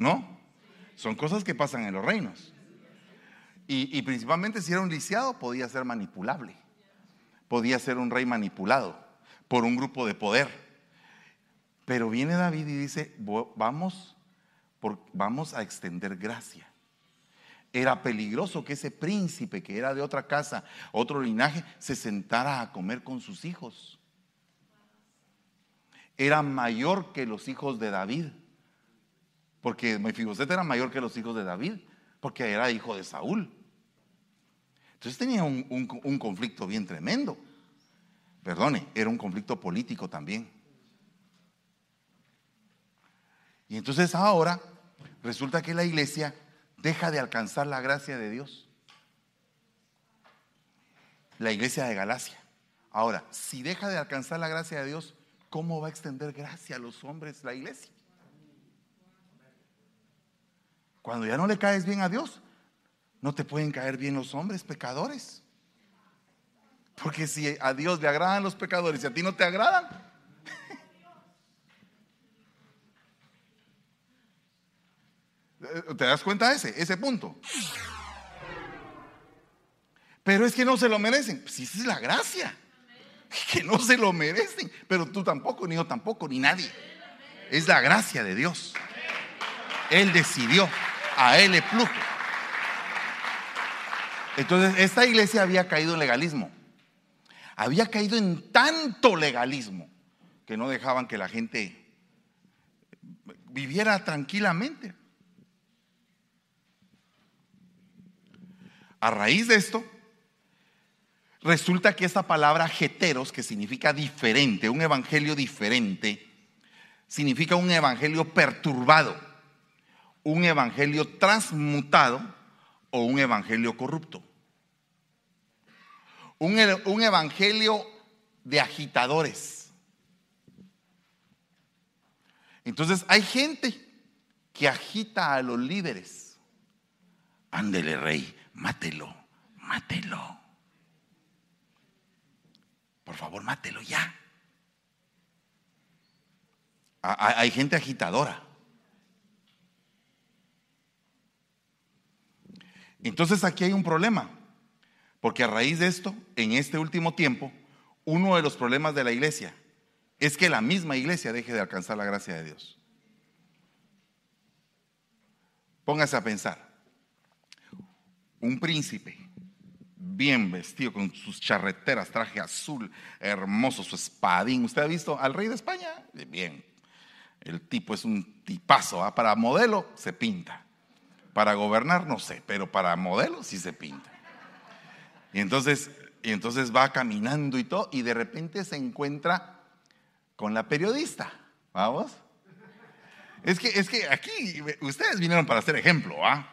¿No? Son cosas que pasan en los reinos. Y, y principalmente si era un lisiado, podía ser manipulable. Podía ser un rey manipulado por un grupo de poder. Pero viene David y dice, vamos, por, vamos a extender gracia. Era peligroso que ese príncipe que era de otra casa, otro linaje, se sentara a comer con sus hijos. Era mayor que los hijos de David. Porque Mefiboset era mayor que los hijos de David, porque era hijo de Saúl. Entonces tenía un, un conflicto bien tremendo. Perdone, era un conflicto político también. Y entonces ahora resulta que la iglesia deja de alcanzar la gracia de Dios. La iglesia de Galacia. Ahora, si deja de alcanzar la gracia de Dios, ¿cómo va a extender gracia a los hombres la iglesia? Cuando ya no le caes bien a Dios, no te pueden caer bien los hombres pecadores. Porque si a Dios le agradan los pecadores y a ti no te agradan, ¿te das cuenta ese, ese punto? Pero es que no se lo merecen. Si esa es la gracia. Que no se lo merecen. Pero tú tampoco, ni yo tampoco, ni nadie. Es la gracia de Dios. Él decidió. A pluto. Entonces, esta iglesia había caído en legalismo. Había caído en tanto legalismo que no dejaban que la gente viviera tranquilamente. A raíz de esto, resulta que esta palabra jeteros, que significa diferente, un evangelio diferente, significa un evangelio perturbado, un evangelio transmutado o un evangelio corrupto. Un, un evangelio de agitadores. Entonces hay gente que agita a los líderes. Ándele, rey, mátelo, mátelo. Por favor, mátelo ya. Hay gente agitadora. Entonces aquí hay un problema, porque a raíz de esto, en este último tiempo, uno de los problemas de la iglesia es que la misma iglesia deje de alcanzar la gracia de Dios. Póngase a pensar, un príncipe bien vestido con sus charreteras, traje azul, hermoso, su espadín. ¿Usted ha visto al rey de España? Bien. El tipo es un tipazo. Para modelo se pinta. Para gobernar no sé, pero para modelo sí se pinta. Y entonces, y entonces va caminando y todo, y de repente se encuentra con la periodista. ¿Vamos? Es que, es que aquí ustedes vinieron para hacer ejemplo, ¿ah?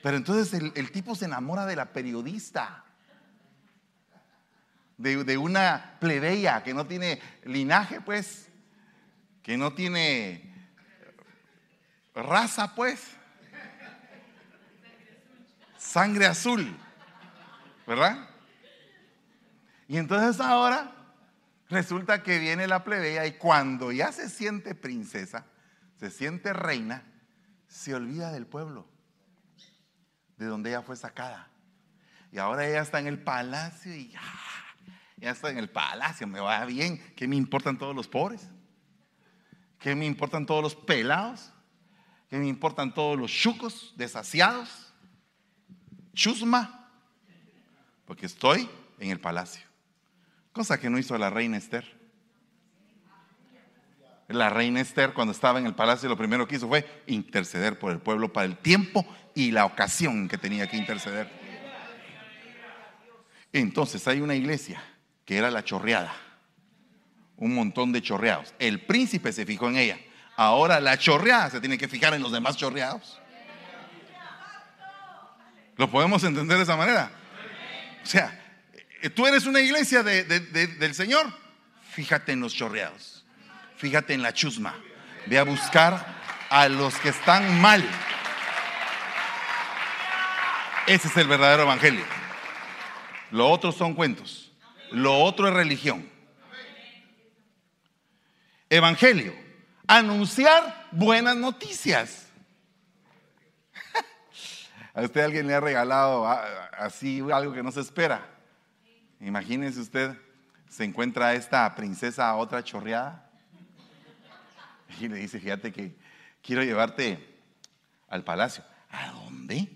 Pero entonces el, tipo se enamora de la periodista, de, de, una plebeya que no tiene linaje, pues, que no tiene raza, pues, sangre azul, ¿verdad? Y entonces ahora resulta que viene la plebeya y cuando ya se siente princesa, se siente reina, se olvida del pueblo de donde ella fue sacada. Y ahora ella está en el palacio y ya, está en el palacio, me va bien. ¿Qué me importan todos los pobres? ¿Qué me importan todos los pelados? ¿Qué me importan todos los chucos desasiados? Chusma, porque estoy en el palacio. Cosa que no hizo la reina Esther. La reina Esther, cuando estaba en el palacio, lo primero que hizo fue interceder por el pueblo para el tiempo y la ocasión que tenía que interceder. Entonces hay una iglesia que era la chorreada, un montón de chorreados. El príncipe se fijó en ella. Ahora la chorreada se tiene que fijar en los demás chorreados. ¿Lo podemos entender de esa manera? O sea, tú eres una iglesia del Señor, fíjate en los chorreados, fíjate en la chusma, ve a buscar a los que están mal. Ese es el verdadero evangelio. Lo otro son cuentos. Lo otro es religión. Evangelio. anunciar buenas noticias. ¿A usted alguien le ha regalado así algo que no se espera? Imagínese usted, se encuentra esta princesa otra chorreada y le dice, fíjate que quiero llevarte al palacio. ¿A dónde?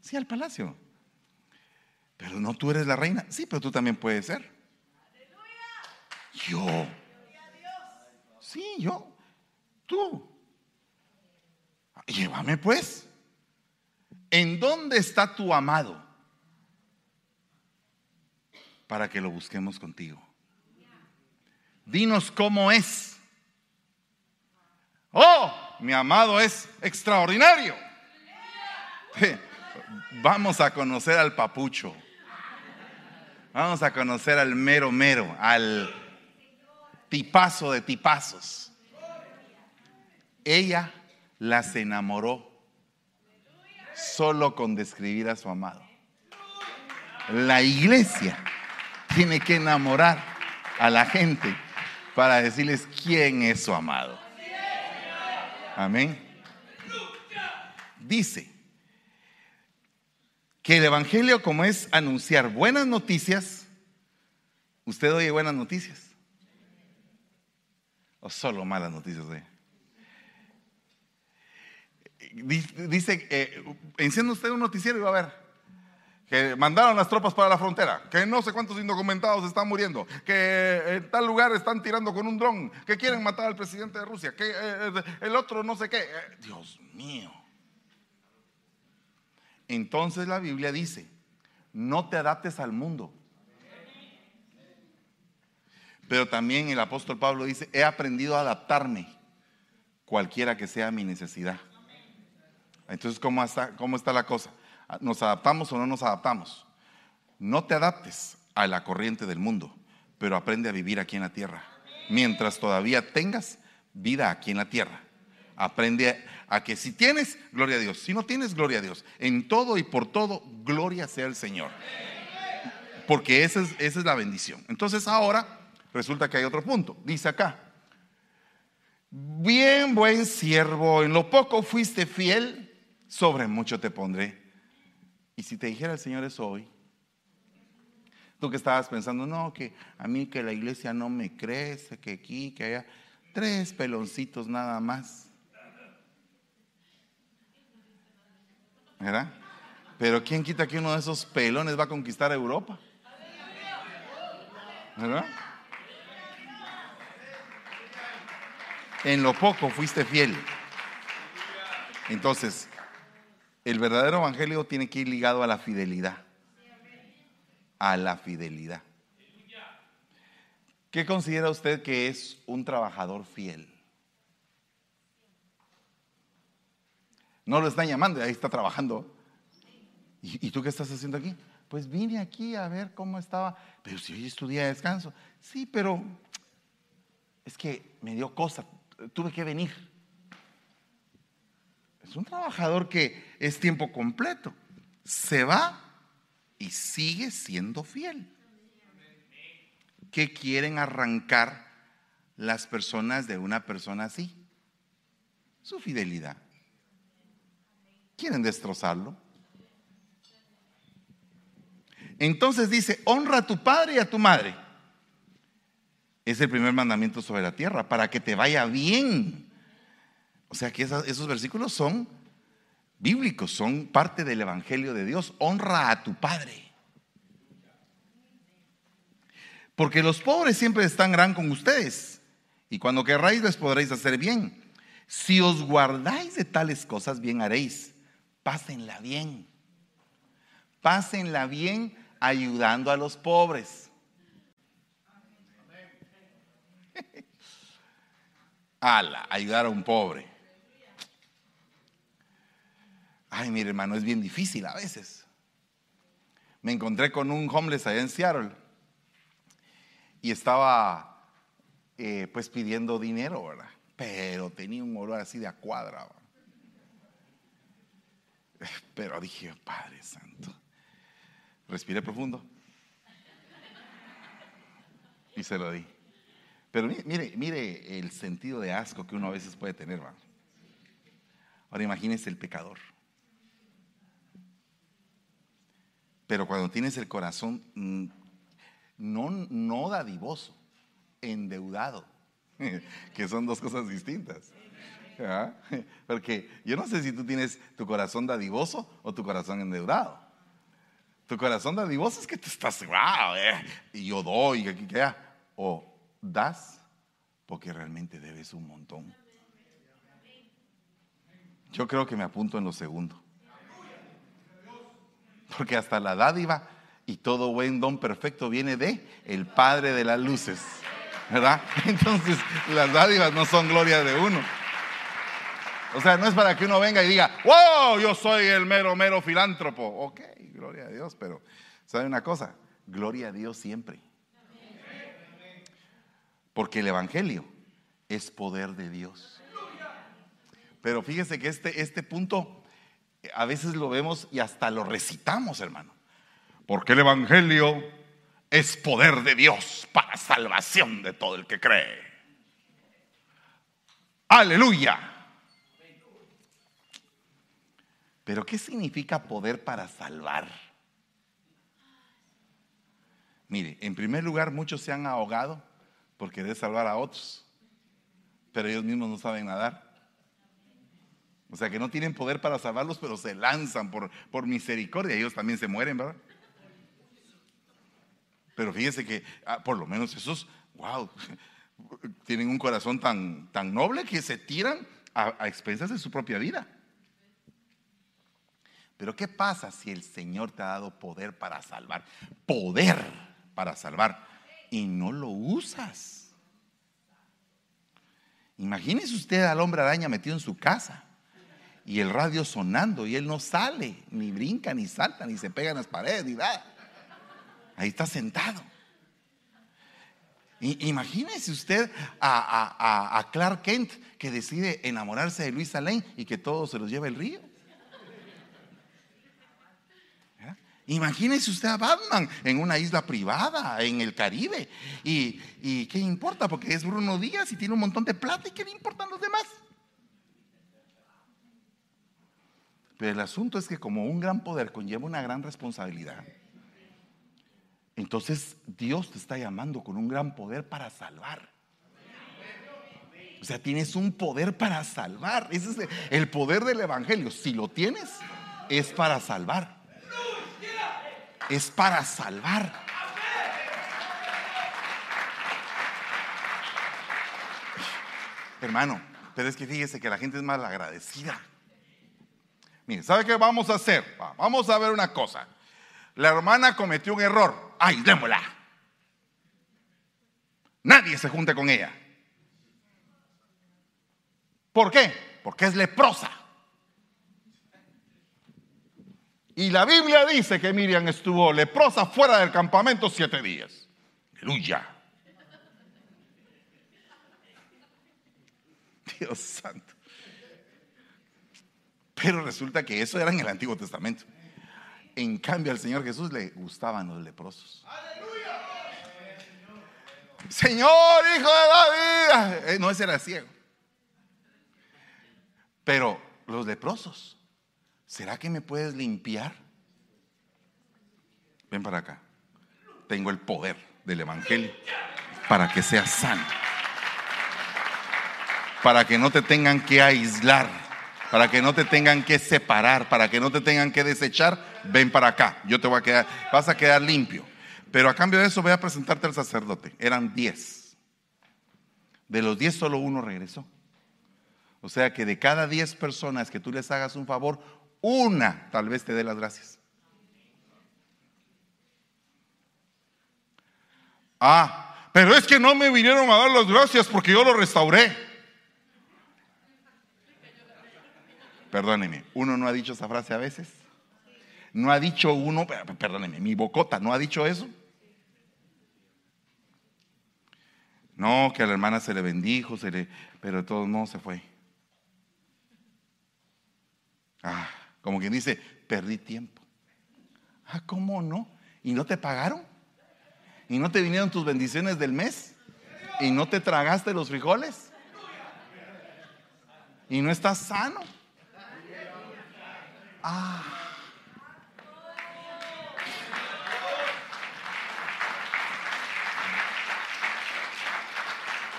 Sí, al palacio. Pero no tú eres la reina. Sí, pero tú también puedes ser. Yo. Sí, yo. Tú. Llévame pues. ¿En dónde está tu amado? Para que lo busquemos contigo. Dinos cómo es. Oh, mi amado es extraordinario. Vamos a conocer al papucho. Vamos a conocer al mero mero, al tipazo de tipazos. Ella las enamoró solo con describir a su amado. La iglesia tiene que enamorar a la gente para decirles quién es su amado. Amén. Dice que el Evangelio como es anunciar buenas noticias, ¿usted oye buenas noticias? ¿O solo malas noticias? Dice, eh, enciende usted un noticiero y va a ver que mandaron las tropas para la frontera, que no sé cuántos indocumentados están muriendo, que en tal lugar están tirando con un dron, que quieren matar al presidente de Rusia, que eh, el otro no sé qué. Eh, Dios mío. Entonces la Biblia dice, no te adaptes al mundo. Pero también el apóstol Pablo dice, he aprendido a adaptarme cualquiera que sea mi necesidad. Entonces, ¿cómo está, cómo está la cosa? ¿Nos adaptamos o no nos adaptamos? No te adaptes a la corriente del mundo, pero aprende a vivir aquí en la tierra. Mientras todavía tengas vida aquí en la tierra. Aprende a que si tienes, gloria a Dios. Si no tienes, gloria a Dios. En todo y por todo, gloria sea el Señor. Porque esa es, esa es la bendición. Entonces ahora resulta que hay otro punto. Dice acá, bien buen siervo, en lo poco fuiste fiel, sobre mucho te pondré. Y si te dijera el Señor eso hoy, tú que estabas pensando, no, que a mí que la iglesia no me crece, que aquí, que allá, tres peloncitos nada más. ¿Verdad? Pero ¿quién quita que uno de esos pelones va a conquistar Europa? ¿Verdad? En lo poco fuiste fiel. Entonces, el verdadero evangelio tiene que ir ligado a la fidelidad. A la fidelidad. ¿Qué considera usted que es un trabajador fiel? No lo están llamando, ahí está trabajando. ¿Y, tú qué estás haciendo aquí? Pues vine aquí a ver cómo estaba. Pero si hoy estudié de descanso. Sí, pero es que me dio cosa. Tuve que venir. Es un trabajador que es tiempo completo. Se va y sigue siendo fiel. ¿Qué quieren arrancar las personas de una persona así? Su fidelidad. Quieren destrozarlo. Entonces dice, honra a tu padre y a tu madre. Es el primer mandamiento sobre la tierra, para que te vaya bien. O sea que esos versículos son bíblicos, son parte del Evangelio de Dios. Honra a tu padre. Porque los pobres siempre estarán con ustedes. Y cuando querráis les podréis hacer bien. Si os guardáis de tales cosas, bien haréis pásenla bien. Pásenla bien ayudando a los pobres. Ala, ayudar a un pobre. Ay, mi hermano, es bien difícil a veces. Me encontré con un homeless allá en Seattle y estaba eh, pues pidiendo dinero, ¿verdad? Pero tenía un olor así de a cuadra. Pero dije, Padre Santo, respiré profundo y se lo di. Pero mire, mire el sentido de asco que uno a veces puede tener, ¿va? Ahora imagínese el pecador. Pero cuando tienes el corazón mm, no, no dadivoso, endeudado, que son dos cosas distintas. Porque yo no sé si tú tienes tu corazón dadivoso o tu corazón endeudado. Tu corazón dadivoso es que tú estás, wow, eh, y yo doy, aquí queda. O das porque realmente debes un montón. Yo creo que me apunto en lo segundo. Porque hasta la dádiva y todo buen don perfecto viene de el Padre de las luces. ¿Verdad? Entonces, las dádivas no son gloria de uno. O sea, no es para que uno venga y diga, wow, yo soy el mero, mero filántropo. Ok, gloria a Dios, pero ¿sabe una cosa? Gloria a Dios siempre. Porque el Evangelio es poder de Dios. Pero fíjese que este, este punto a veces lo vemos y hasta lo recitamos, hermano. Porque el Evangelio es poder de Dios para salvación de todo el que cree. Aleluya. Pero ¿qué significa poder para salvar? Mire, en primer lugar, muchos se han ahogado por querer salvar a otros, pero ellos mismos no saben nadar. O sea que no tienen poder para salvarlos, pero se lanzan por, por misericordia. Ellos también se mueren, ¿verdad? Pero fíjese que ah, por lo menos esos, wow, tienen un corazón tan, tan noble que se tiran a expensas de su propia vida. Pero ¿qué pasa si el Señor te ha dado poder para salvar? Poder para salvar. Y no lo usas. Imagínese usted al hombre araña metido en su casa y el radio sonando y él no sale, ni brinca, ni salta, ni se pega en las paredes, ni nada. Ahí está sentado. Imagínese usted a, Clark Kent que decide enamorarse de Luisa Lane y que todo se los lleva el río. Imagínese usted a Batman en una isla privada, en el Caribe. Y, y, qué importa? Porque es Bruno Díaz y tiene un montón de plata. ¿Y qué le importan los demás? Pero el asunto es que como un gran poder conlleva una gran responsabilidad, entonces Dios te está llamando con un gran poder para salvar. O sea, tienes un poder para salvar. Ese es el poder del Evangelio. Si lo tienes, es para salvar es para salvar. Hermano, pero es que fíjese que la gente es mal agradecida. ¿Sabe qué vamos a hacer? Vamos a ver una cosa. La hermana cometió un error. ¡Ay, démosla! Nadie se junte con ella. ¿Por qué? Porque es leprosa. Y la Biblia dice que Miriam estuvo leprosa fuera del campamento siete días. Aleluya. Dios santo. Pero resulta que eso era en el Antiguo Testamento. En cambio al Señor Jesús le gustaban los leprosos. Señor, hijo de David. Eh, no, ese era ciego. Pero los leprosos ¿será que me puedes limpiar? Ven para acá. Tengo el poder del Evangelio para que seas sano. Para que no te tengan que aislar, para que no te tengan que separar, para que no te tengan que desechar. Ven para acá. Yo te voy a quedar, vas a quedar limpio. Pero a cambio de eso voy a presentarte al sacerdote. Eran diez. De los diez solo uno regresó. O sea que de cada diez personas que tú les hagas un favor, una tal vez te dé las gracias. Ah, pero es que no me vinieron a dar las gracias porque yo lo restauré. Perdóneme, uno no ha dicho esa frase a veces. No ha dicho uno, perdóneme, mi bocota no ha dicho eso. No, que a la hermana se le bendijo, se le, pero de todos modos se fue. Ah. Como quien dice, perdí tiempo. Ah, ¿cómo no? ¿Y no te pagaron? ¿Y no te vinieron tus bendiciones del mes? ¿Y no te tragaste los frijoles? ¿Y no estás sano? Ah.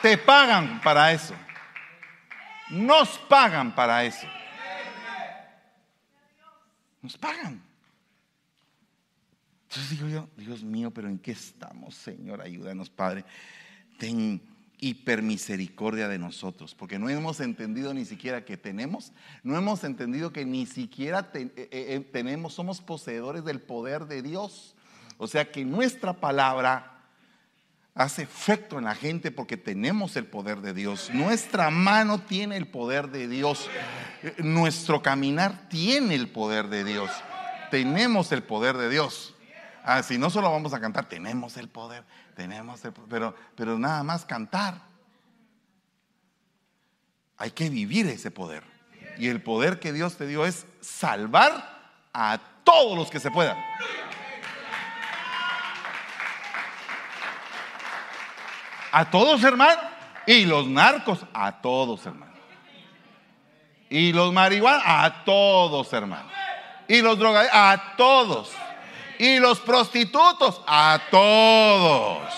Te pagan para eso. Nos pagan para eso. Nos pagan. Entonces digo yo, Dios mío, pero ¿en qué estamos, Señor? Ayúdanos, Padre. Ten hipermisericordia de nosotros, porque no hemos entendido ni siquiera que tenemos, no hemos entendido que ni siquiera eh, eh, eh, tenemos, somos poseedores del poder de Dios. O sea que nuestra palabra hace efecto en la gente porque tenemos el poder de Dios. Nuestra mano tiene el poder de Dios. Nuestro caminar tiene el poder de Dios. Tenemos el poder de Dios. Ah, si no solo vamos a cantar, tenemos el poder, tenemos pero, pero nada más cantar. Hay que vivir ese poder. Y el poder que Dios te dio es salvar a todos los que se puedan. A todos, hermano. Y los narcos, a todos, hermano. Y los marihuanos, a todos, hermano. Y los drogadictos, a todos. Y los prostitutos, a todos.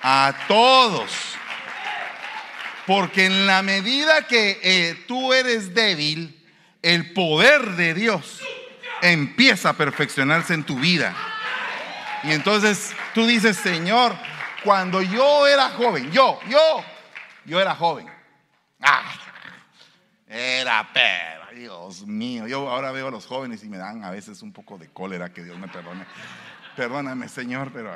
A todos. Porque en la medida que eh, tú eres débil, el poder de Dios empieza a perfeccionarse en tu vida. Y entonces tú dices, Señor, cuando yo era joven, yo, yo, yo era joven. Ah, era pero, Dios mío. Yo ahora veo a los jóvenes y me dan a veces un poco de cólera, que Dios me perdone. Perdóname, Señor, pero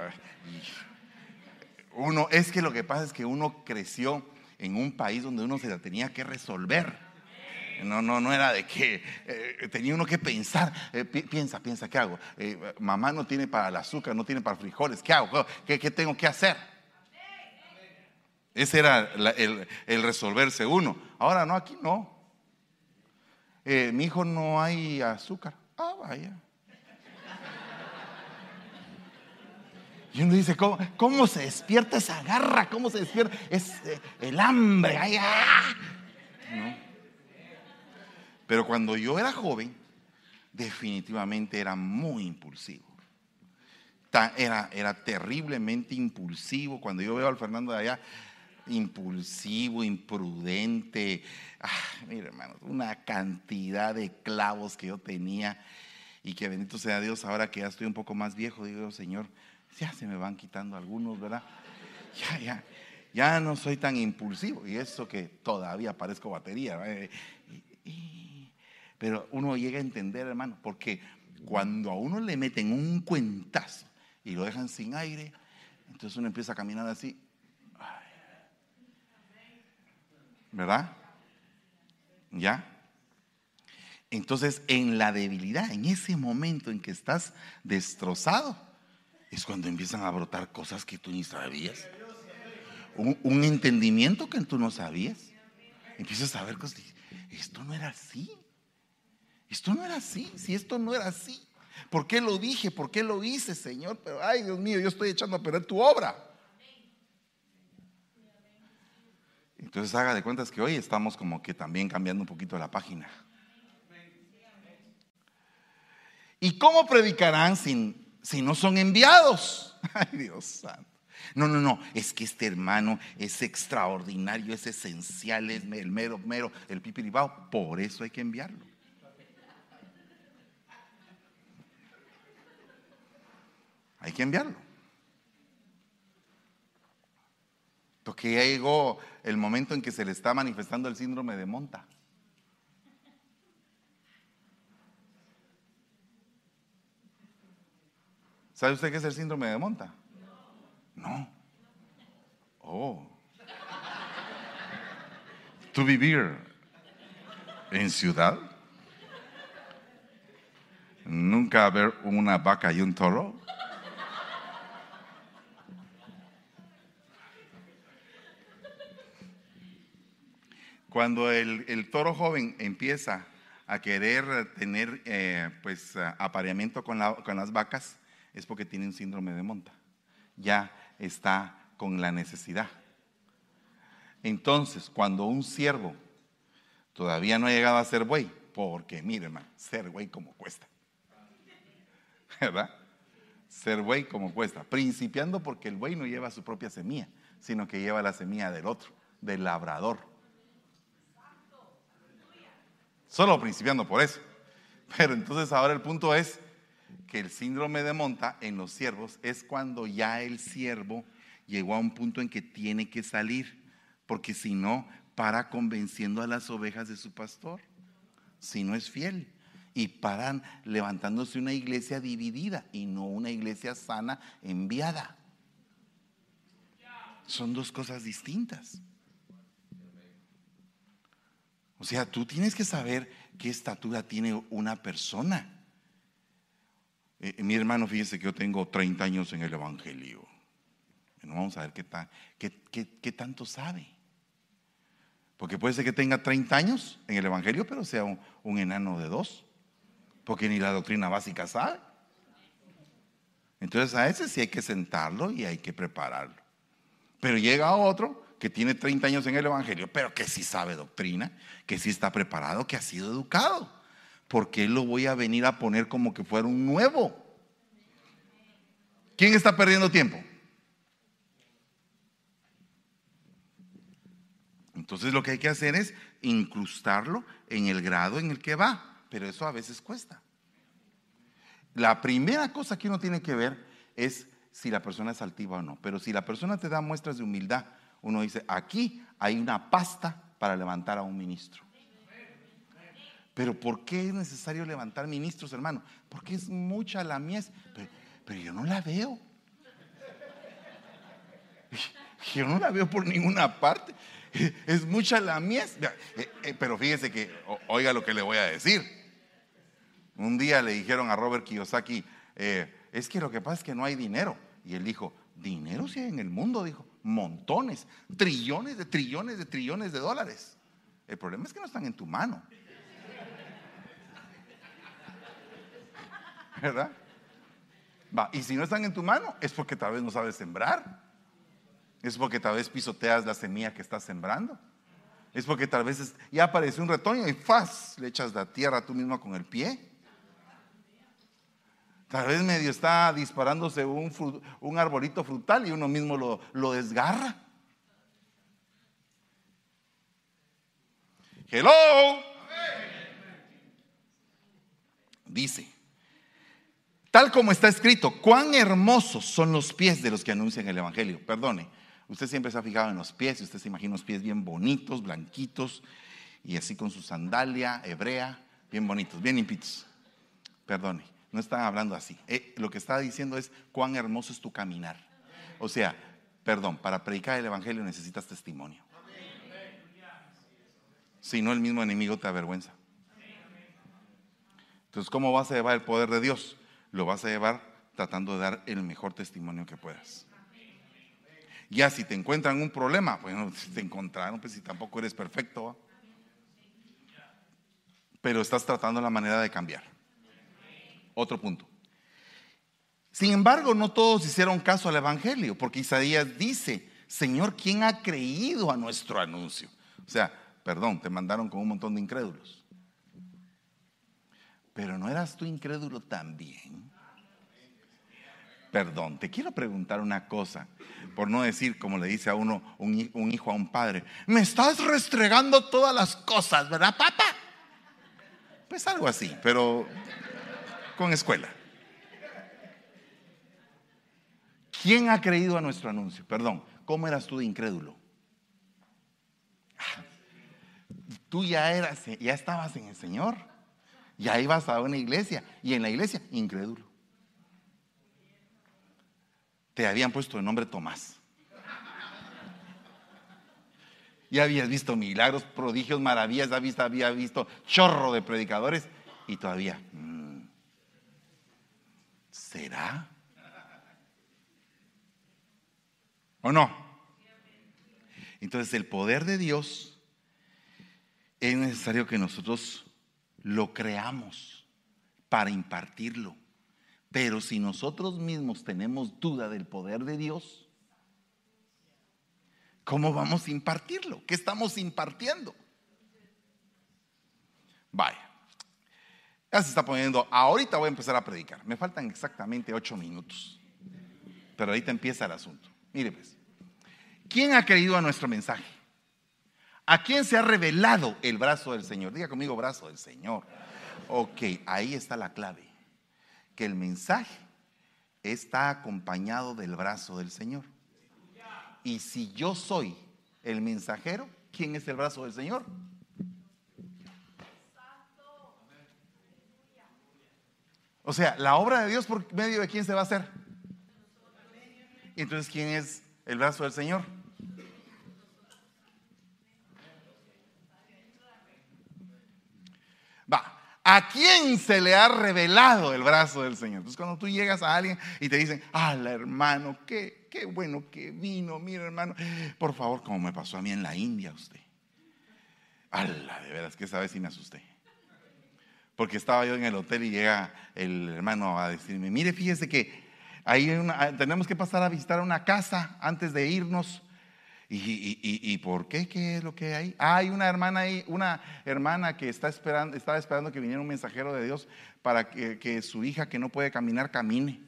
uno, es que lo que pasa es que uno creció en un país donde uno se la tenía que resolver. No, no, no era de que eh, tenía uno que pensar. Eh, piensa, piensa, ¿qué hago? Eh, mamá no tiene para el azúcar, no tiene para frijoles. ¿Qué hago? ¿Qué, tengo que hacer? Ese era el, el, resolverse uno. Ahora no, aquí no. Mi hijo no hay azúcar. Ah, vaya. Y uno dice, ¿cómo, cómo se despierta esa garra? ¿Cómo se despierta? Es el hambre. Ay, ah. Pero cuando yo era joven, definitivamente era muy impulsivo. Era, era terriblemente impulsivo. Cuando yo veo al Fernando de allá, impulsivo, imprudente. Ah, mire, hermano, una cantidad de clavos que yo tenía. Y que bendito sea Dios, ahora que ya estoy un poco más viejo, digo, Señor, ya se me van quitando algunos, ¿verdad? Ya, ya, ya no soy tan impulsivo. Y eso que todavía parezco batería. y, pero uno llega a entender, hermano, porque cuando a uno le meten un cuentazo y lo dejan sin aire, entonces uno empieza a caminar así. ¿Verdad? ¿Ya? Entonces, en la debilidad, en ese momento en que estás destrozado, es cuando empiezan a brotar cosas que tú ni sabías. Un, entendimiento que tú no sabías. Empiezas a ver cosas. Esto no era así. Esto no era así, si esto no era así. ¿Por qué lo dije? ¿Por qué lo hice, Señor? Pero, ay, Dios mío, yo estoy echando a perder tu obra. Entonces haga de cuentas que hoy estamos como que también cambiando un poquito la página. ¿Y cómo predicarán si, si no son enviados? Ay, Dios santo. No, no, no, es que este hermano es extraordinario, es esencial, es el mero, mero, el pipiribao. Por eso hay que enviarlo. hay que enviarlo. Porque ya llegó el momento en que se le está manifestando el síndrome de monta. ¿Sabe usted qué es el síndrome de monta? No. Oh. ¿Tú vivir en ciudad? ¿Nunca ver una vaca y un toro? Cuando el, toro joven empieza a querer tener eh, pues apareamiento con, las vacas, es porque tiene un síndrome de monta. Ya está con la necesidad. Entonces, cuando un siervo todavía no ha llegado a ser buey, porque mire, hermano, ser güey como cuesta. ¿Verdad? Ser buey como cuesta. Principiando porque el buey no lleva su propia semilla, sino que lleva la semilla del otro, del labrador. Solo principiando por eso. Pero entonces ahora el punto es que el síndrome de monta en los siervos es cuando ya el siervo llegó a un punto en que tiene que salir, porque si no, para convenciendo a las ovejas de su pastor, si no es fiel. Y paran levantándose una iglesia dividida y no una iglesia sana enviada. Son dos cosas distintas. O sea, tú tienes que saber qué estatura tiene una persona. Eh, mi hermano, fíjese que yo tengo 30 años en el Evangelio. Bueno, vamos a ver qué, qué, qué, tanto sabe. Porque puede ser que tenga 30 años en el Evangelio, pero sea un, un enano de dos. Porque ni la doctrina básica sabe. Entonces a ese sí hay que sentarlo y hay que prepararlo. Pero llega otro que tiene 30 años en el Evangelio, pero que sí sabe doctrina, que sí está preparado, que ha sido educado. ¿Por qué lo voy a venir a poner como que fuera un nuevo? ¿Quién está perdiendo tiempo? Entonces lo que hay que hacer es incrustarlo en el grado en el que va, pero eso a veces cuesta. La primera cosa que uno tiene que ver es si la persona es altiva o no, pero si la persona te da muestras de humildad, uno dice, aquí hay una pasta para levantar a un ministro. Pero ¿por qué es necesario levantar ministros, hermano? Porque es mucha la mies. Pero, yo no la veo. Yo no la veo por ninguna parte. Es mucha la mies. Eh, eh, pero fíjese que, oiga lo que le voy a decir. Un día le dijeron a Robert Kiyosaki, eh, es que lo que pasa es que no hay dinero. Y él dijo, dinero sí hay en el mundo, dijo montones, trillones de trillones de trillones de dólares. El problema es que no están en tu mano. ¿Verdad? Va, y si no están en tu mano, es porque tal vez no sabes sembrar. Es porque tal vez pisoteas la semilla que estás sembrando. Es porque tal vez ya apareció un retoño y ¡faz! le echas la tierra tú mismo con el pie. Tal vez medio está disparándose un, un arbolito frutal y uno mismo lo, lo desgarra. Hello. Dice, tal como está escrito, cuán hermosos son los pies de los que anuncian el Evangelio. Perdone, usted siempre se ha fijado en los pies y usted se imagina los pies bien bonitos, blanquitos y así con su sandalia hebrea, bien bonitos, bien limpitos. Perdone. No está hablando así. Eh, lo que está diciendo es cuán hermoso es tu caminar. O sea, perdón, para predicar el Evangelio necesitas testimonio. Si no, el mismo enemigo te avergüenza. Entonces, ¿cómo vas a llevar el poder de Dios? Lo vas a llevar tratando de dar el mejor testimonio que puedas. Ya si te encuentran un problema, bueno, si te encontraron, pues si tampoco eres perfecto. Pero estás tratando la manera de cambiar. Otro punto. Sin embargo, no todos hicieron caso al Evangelio, porque Isaías dice, Señor, ¿quién ha creído a nuestro anuncio? O sea, perdón, te mandaron con un montón de incrédulos. Pero ¿no eras tú incrédulo también? Perdón, te quiero preguntar una cosa, por no decir como le dice a uno un, hijo a un padre, me estás restregando todas las cosas, ¿verdad, papá? Pues algo así, pero con escuela. ¿Quién ha creído a nuestro anuncio? Perdón, ¿cómo eras tú de incrédulo? Ah, tú ya eras, ya estabas en el Señor, ya ibas a una iglesia y en la iglesia incrédulo. Te habían puesto el nombre Tomás. Ya habías visto milagros, prodigios, maravillas, había visto chorro de predicadores y todavía. ¿Será? ¿O no? Entonces el poder de Dios es necesario que nosotros lo creamos para impartirlo. Pero si nosotros mismos tenemos duda del poder de Dios, ¿Cómo vamos a impartirlo? ¿Qué estamos impartiendo? Vaya. Ya se está poniendo, ahorita voy a empezar a predicar. Me faltan exactamente ocho minutos. Pero ahorita empieza el asunto. Mire pues, ¿quién ha creído a nuestro mensaje? ¿A quién se ha revelado el brazo del Señor? Diga conmigo, brazo del Señor. Ok, ahí está la clave. Que el mensaje está acompañado del brazo del Señor. Y si yo soy el mensajero, ¿quién es el brazo del Señor? O sea, la obra de Dios por medio de quién se va a hacer. Entonces, ¿quién es el brazo del Señor? Va, ¿a quién se le ha revelado el brazo del Señor? Entonces, cuando tú llegas a alguien y te dicen, ah, hermano, qué, qué bueno que vino, mira, hermano, por favor, como me pasó a mí en la India, usted. Ala, de veras que esa vez sí me asusté. Porque estaba yo en el hotel y llega el hermano a decirme, mire, fíjese que ahí tenemos que pasar a visitar una casa antes de irnos. ¿Y, por qué? ¿Qué es lo que hay? hay una hermana ahí, una hermana que está esperando, estaba esperando que viniera un mensajero de Dios para que, que su hija que no puede caminar camine.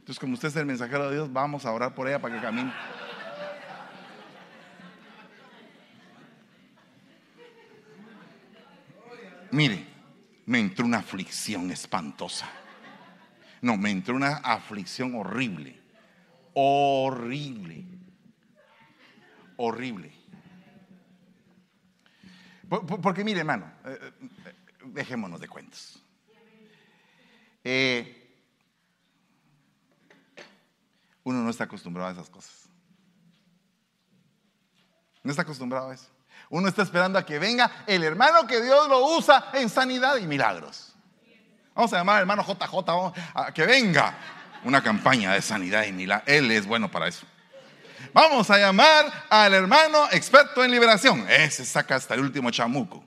Entonces, como usted es el mensajero de Dios, vamos a orar por ella para que camine. Mire, me entró una aflicción espantosa. No, me entró una aflicción horrible. Horrible. Horrible. Porque mire, hermano, eh, eh, dejémonos de cuentos. Eh, uno no está acostumbrado a esas cosas. No está acostumbrado a eso. Uno está esperando a que venga el hermano que Dios lo usa en sanidad y milagros. Vamos a llamar al hermano JJ a que venga una campaña de sanidad y milagros. Él es bueno para eso. Vamos a llamar al hermano experto en liberación. Ese saca hasta el último chamuco.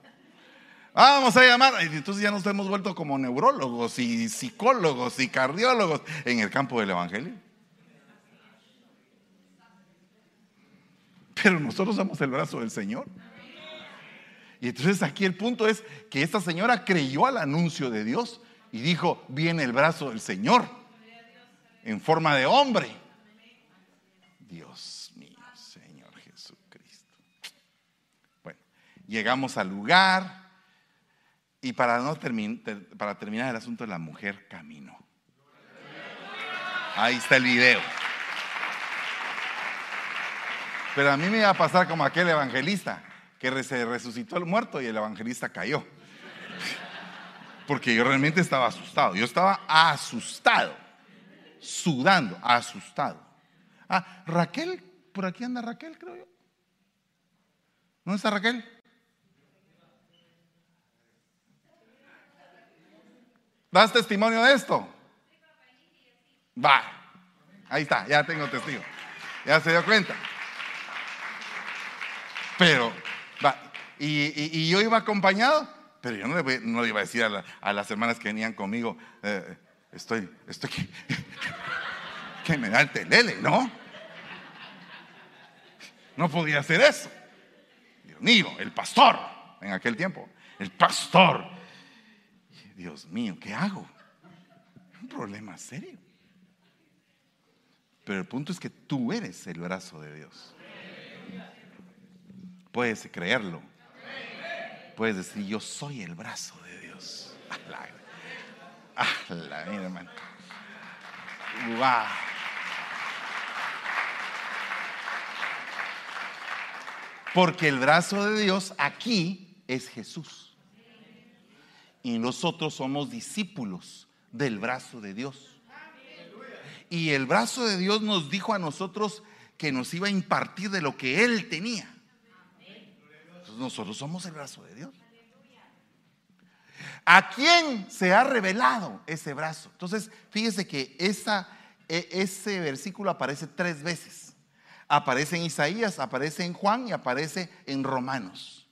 Vamos a llamar, entonces ya nos hemos vuelto como neurólogos y psicólogos y cardiólogos en el campo del Evangelio. Pero nosotros somos el brazo del Señor. Y entonces aquí el punto es que esta señora creyó al anuncio de Dios y dijo, viene el brazo del Señor en forma de hombre. Dios mío, Señor Jesucristo. Bueno, llegamos al lugar y para, no para terminar el asunto, la mujer caminó. Ahí está el video. Pero a mí me iba a pasar como aquel evangelista que se resucitó el muerto y el evangelista cayó. Porque yo realmente estaba asustado. Yo estaba asustado, sudando, asustado. Ah, Raquel, por aquí anda Raquel, creo yo. ¿Dónde está Raquel? ¿Das testimonio de esto? Va. Ahí está, ya tengo testigo. Ya se dio cuenta. Pero y, yo iba acompañado, pero yo no le, iba a decir a, las hermanas que venían conmigo, eh, estoy, estoy que, que me da el telele, ¿no? No podía hacer eso. Dios mío, el pastor, en aquel tiempo, el pastor. Dios mío, ¿qué hago? Un problema serio. Pero el punto es que tú eres el brazo de Dios. Puedes creerlo. Puedes decir, yo soy el brazo de Dios. Hermano. Porque el brazo de Dios aquí es Jesús. Y nosotros somos discípulos del brazo de Dios. Y el brazo de Dios nos dijo a nosotros que nos iba a impartir de lo que Él tenía nosotros somos el brazo de Dios. ¿A quién se ha revelado ese brazo? Entonces, fíjese que e, ese versículo aparece tres veces. Aparece en Isaías, aparece en Juan y aparece en Romanos.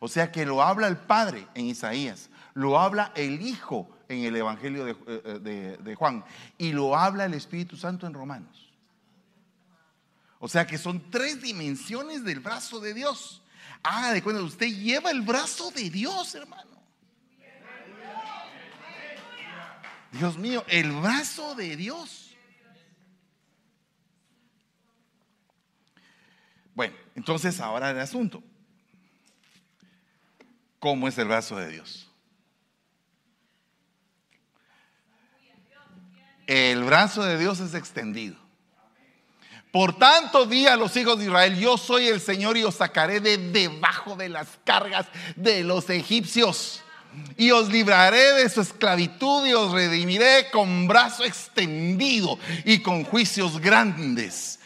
O sea que lo habla el Padre en Isaías, lo habla el Hijo en el Evangelio de, eh, eh, de Juan y lo habla el Espíritu Santo en Romanos. O sea que son tres dimensiones del brazo de Dios. Ah, de cuenta, usted lleva el brazo de Dios, hermano. Dios mío, el brazo de Dios. Bueno, entonces ahora el asunto. ¿Cómo es el brazo de Dios? El brazo de Dios es extendido. Por tanto, di a los hijos de Israel, yo soy el Señor y os sacaré de debajo de las cargas de los egipcios. Y os libraré de su esclavitud y os redimiré con brazo extendido y con juicios grandes.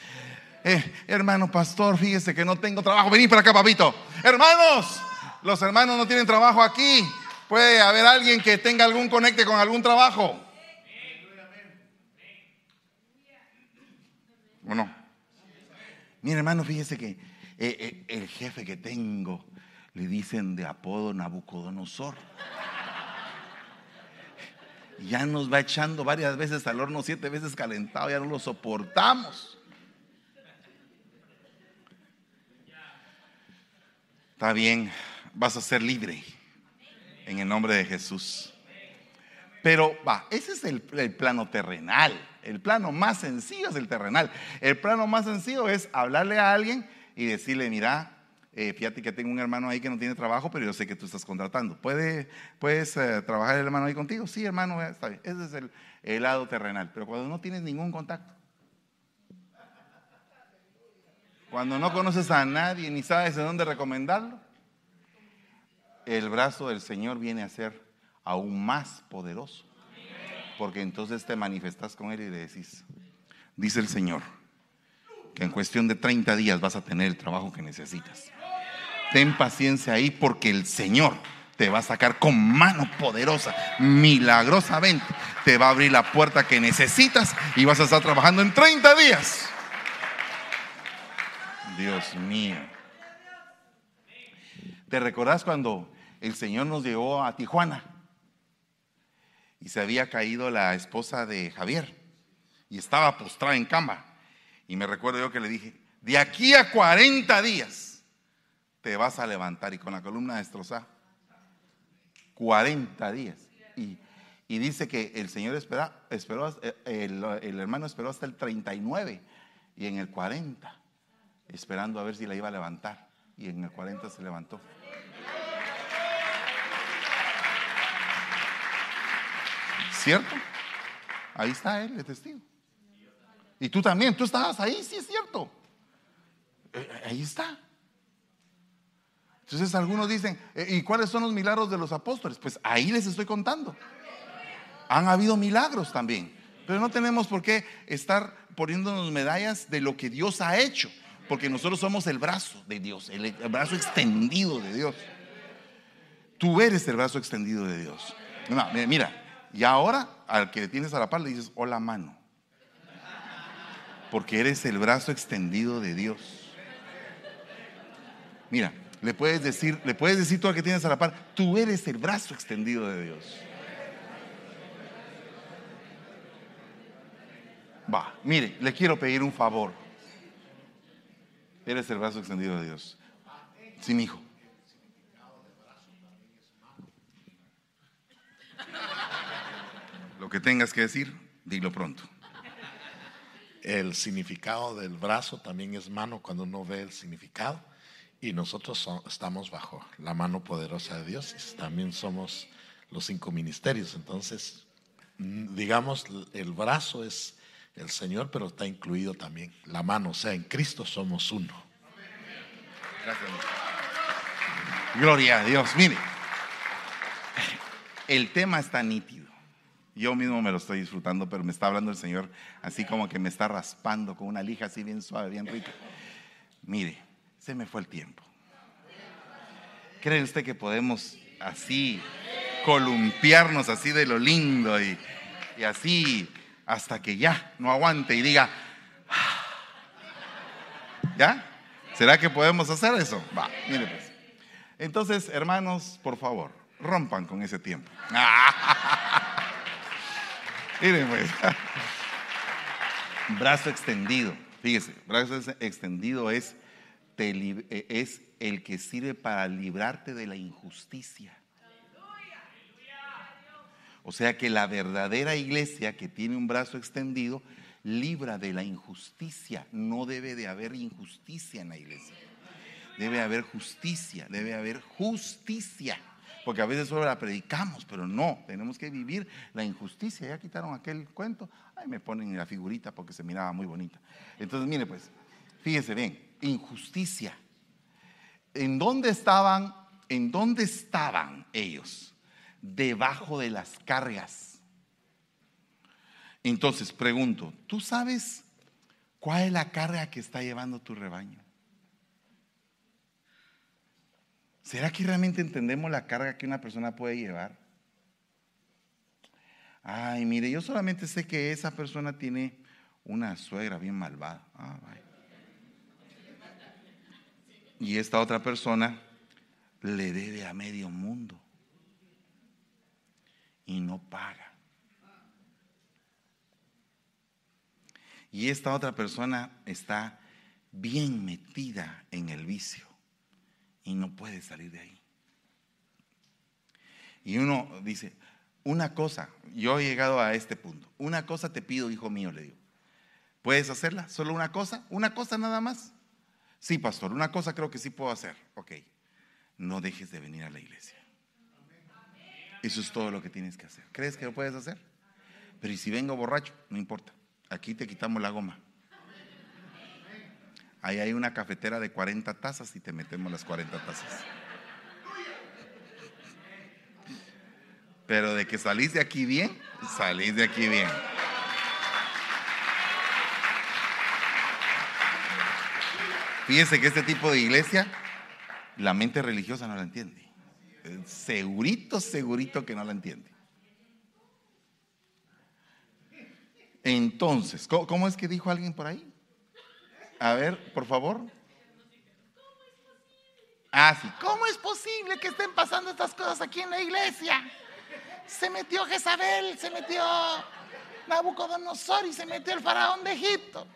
Eh, hermano pastor, fíjese que no tengo trabajo. Vení para acá, papito. Hermanos, los hermanos no tienen trabajo aquí. Puede haber alguien que tenga algún conecte con algún trabajo. ¿O? Mi hermano, fíjese que eh, eh, el jefe que tengo le dicen de apodo Nabucodonosor. Ya nos va echando varias veces al horno, siete veces calentado, ya no lo soportamos. Está bien, vas a ser libre en el nombre de Jesús. Pero va, ese es el, el plano terrenal. El plano más sencillo es el terrenal. El plano más sencillo es hablarle a alguien y decirle, mira, eh, fíjate que tengo un hermano ahí que no tiene trabajo, pero yo sé que tú estás contratando. ¿Puede, ¿Puedes eh, trabajar el hermano ahí contigo? Sí, hermano, está bien. Ese es el, el lado terrenal. Pero cuando no tienes ningún contacto, cuando no conoces a nadie ni sabes de dónde recomendarlo, el brazo del Señor viene a ser aún más poderoso. Porque entonces te manifestas con Él y le decís, dice el Señor, que en cuestión de 30 días vas a tener el trabajo que necesitas. Ten paciencia ahí porque el Señor te va a sacar con mano poderosa, milagrosamente. Te va a abrir la puerta que necesitas y vas a estar trabajando en 30 días. Dios mío. ¿Te recordás cuando el Señor nos llevó a Tijuana? Y se había caído la esposa de Javier y estaba postrada en cama. Y me recuerdo yo que le dije, de aquí a 40 días te vas a levantar y con la columna destrozada. 40 días. Y, dice que el Señor espera, esperó, eh, el, el hermano esperó hasta el 39 y en el 40, esperando a ver si la iba a levantar. Y en el 40 se levantó. ¿Cierto? Ahí está él, el testigo. Y tú también, tú estabas ahí, sí es cierto. Eh, eh, ahí está. Entonces algunos dicen, eh, ¿y cuáles son los milagros de los apóstoles? Pues ahí les estoy contando. Han habido milagros también, pero no tenemos por qué estar poniéndonos medallas de lo que Dios ha hecho, porque nosotros somos el brazo de Dios, el, brazo extendido de Dios. Tú eres el brazo extendido de Dios. mira, y ahora al que tienes a la par le dices, hola mano. Porque eres el brazo extendido de Dios. Mira, le puedes decir, le puedes decir tú al que tienes a la par, tú eres el brazo extendido de Dios. Va, mire, le quiero pedir un favor. Eres el brazo extendido de Dios. Sin hijo. Lo que tengas que decir, dilo pronto. El significado del brazo también es mano cuando uno ve el significado. Y nosotros estamos bajo la mano poderosa de Dios. También somos los cinco ministerios. Entonces, digamos, el brazo es el Señor, pero está incluido también la mano. O sea, en Cristo somos uno. Gracias. Gloria a Dios. Mire, el tema está nítido. Yo mismo me lo estoy disfrutando, pero me está hablando el Señor así como que me está raspando con una lija así bien suave, bien rica. Mire, se me fue el tiempo. ¿Cree usted que podemos así columpiarnos así de lo lindo y, y así hasta que ya no aguante y diga, ah"? ¿ya? ¿Será que podemos hacer eso? Va, mire pues. Entonces, hermanos, por favor, rompan con ese tiempo. Miren, pues. Brazo extendido. Fíjese, brazo extendido es, eh, es el que sirve para librarte de la injusticia. O sea que la verdadera iglesia que tiene un brazo extendido libra de la injusticia. No debe de haber injusticia en la iglesia. Debe haber justicia, debe haber justicia. Porque a veces solo la predicamos, pero no, tenemos que vivir la injusticia. Ya quitaron aquel cuento. Ahí me ponen la figurita porque se miraba muy bonita. Entonces, mire pues, fíjese bien, injusticia. ¿En dónde estaban? ¿En dónde estaban ellos? debajo de las cargas. Entonces, pregunto, ¿tú sabes cuál es la carga que está llevando tu rebaño? ¿Será que realmente entendemos la carga que una persona puede llevar? Ay, mire, yo solamente sé que esa persona tiene una suegra bien malvada. Ah, y esta otra persona le debe a medio mundo y no paga. Y esta otra persona está bien metida en el vicio y no puede salir de ahí. Y uno dice, una cosa, yo he llegado a este punto, una cosa te pido, hijo mío, le digo, ¿puedes hacerla? ¿Solo una cosa? ¿Una cosa nada más? Sí, pastor, una cosa creo que sí puedo hacer. Ok, no dejes de venir a la iglesia. Eso es todo lo que tienes que hacer. ¿Crees que lo puedes hacer? Pero ¿y si vengo borracho? No importa. Aquí te quitamos la goma. Ahí hay una cafetera de 40 tazas y te metemos las 40 tazas. Pero de que salís de aquí bien, salís de aquí bien. Fíjense que este tipo de iglesia, la mente religiosa no la entiende segurito, segurito que no la entiende. Entonces, ¿cómo, es que dijo alguien por ahí? A ver, por favor. Ah. ¿Cómo es posible que estén pasando estas cosas aquí en la iglesia? Se metió Jezabel, se metió Nabucodonosor y se metió el faraón de Egipto.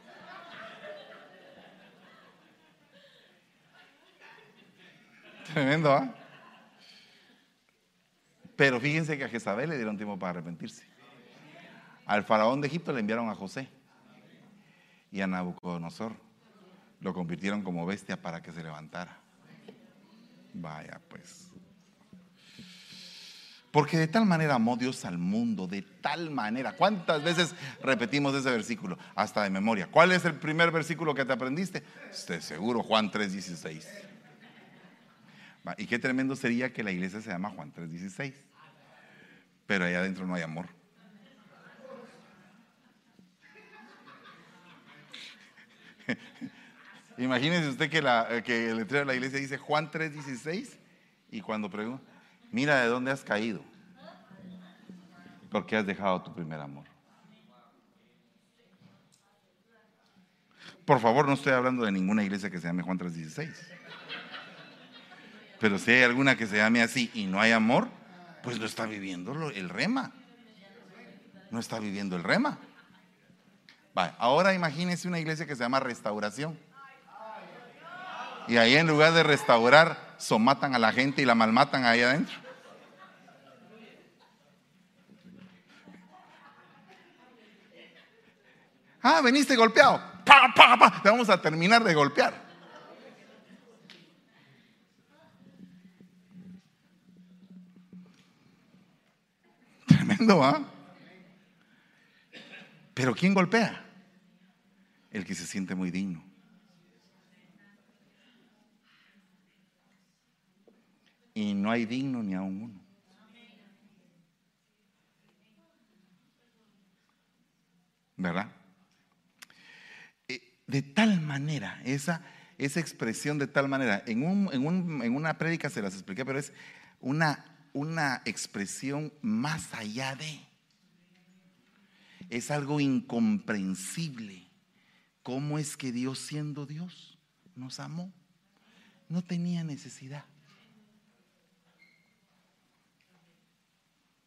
Tremendo, ¿ah? Pero fíjense que a Jezabel le dieron tiempo para arrepentirse. Al faraón de Egipto le enviaron a José y a Nabucodonosor. Lo convirtieron como bestia para que se levantara. Vaya pues. Porque de tal manera amó Dios al mundo, de tal manera. ¿Cuántas veces repetimos ese versículo? Hasta de memoria. ¿Cuál es el primer versículo que te aprendiste? Estoy seguro, Juan 3:16. Y qué tremendo sería que la iglesia se llama Juan 3:16. Pero allá adentro no hay amor. Imagínese usted que, la, que el letrero de la iglesia dice Juan 3:16 y cuando pregunta, mira de dónde has caído. Porque has dejado tu primer amor. Por favor, no estoy hablando de ninguna iglesia que se llame Juan 3:16. Pero si hay alguna que se llame así y no hay amor, pues no está viviendo el rema. No está viviendo el rema. ahora imagínense una iglesia que se llama restauración. Y ahí en lugar de restaurar, somatan a la gente y la malmatan ahí adentro. Ah, veniste golpeado. Te vamos a terminar de golpear. ¿ah? Pero ¿quién golpea? El que se siente muy digno. Y no hay digno ni aún uno. ¿Verdad? Eh, de tal manera, esa, esa expresión de tal manera, en, en, en una prédica se las expliqué, pero es una una expresión más allá de. Es algo incomprensible. ¿Cómo es que Dios siendo Dios nos amó? No tenía necesidad.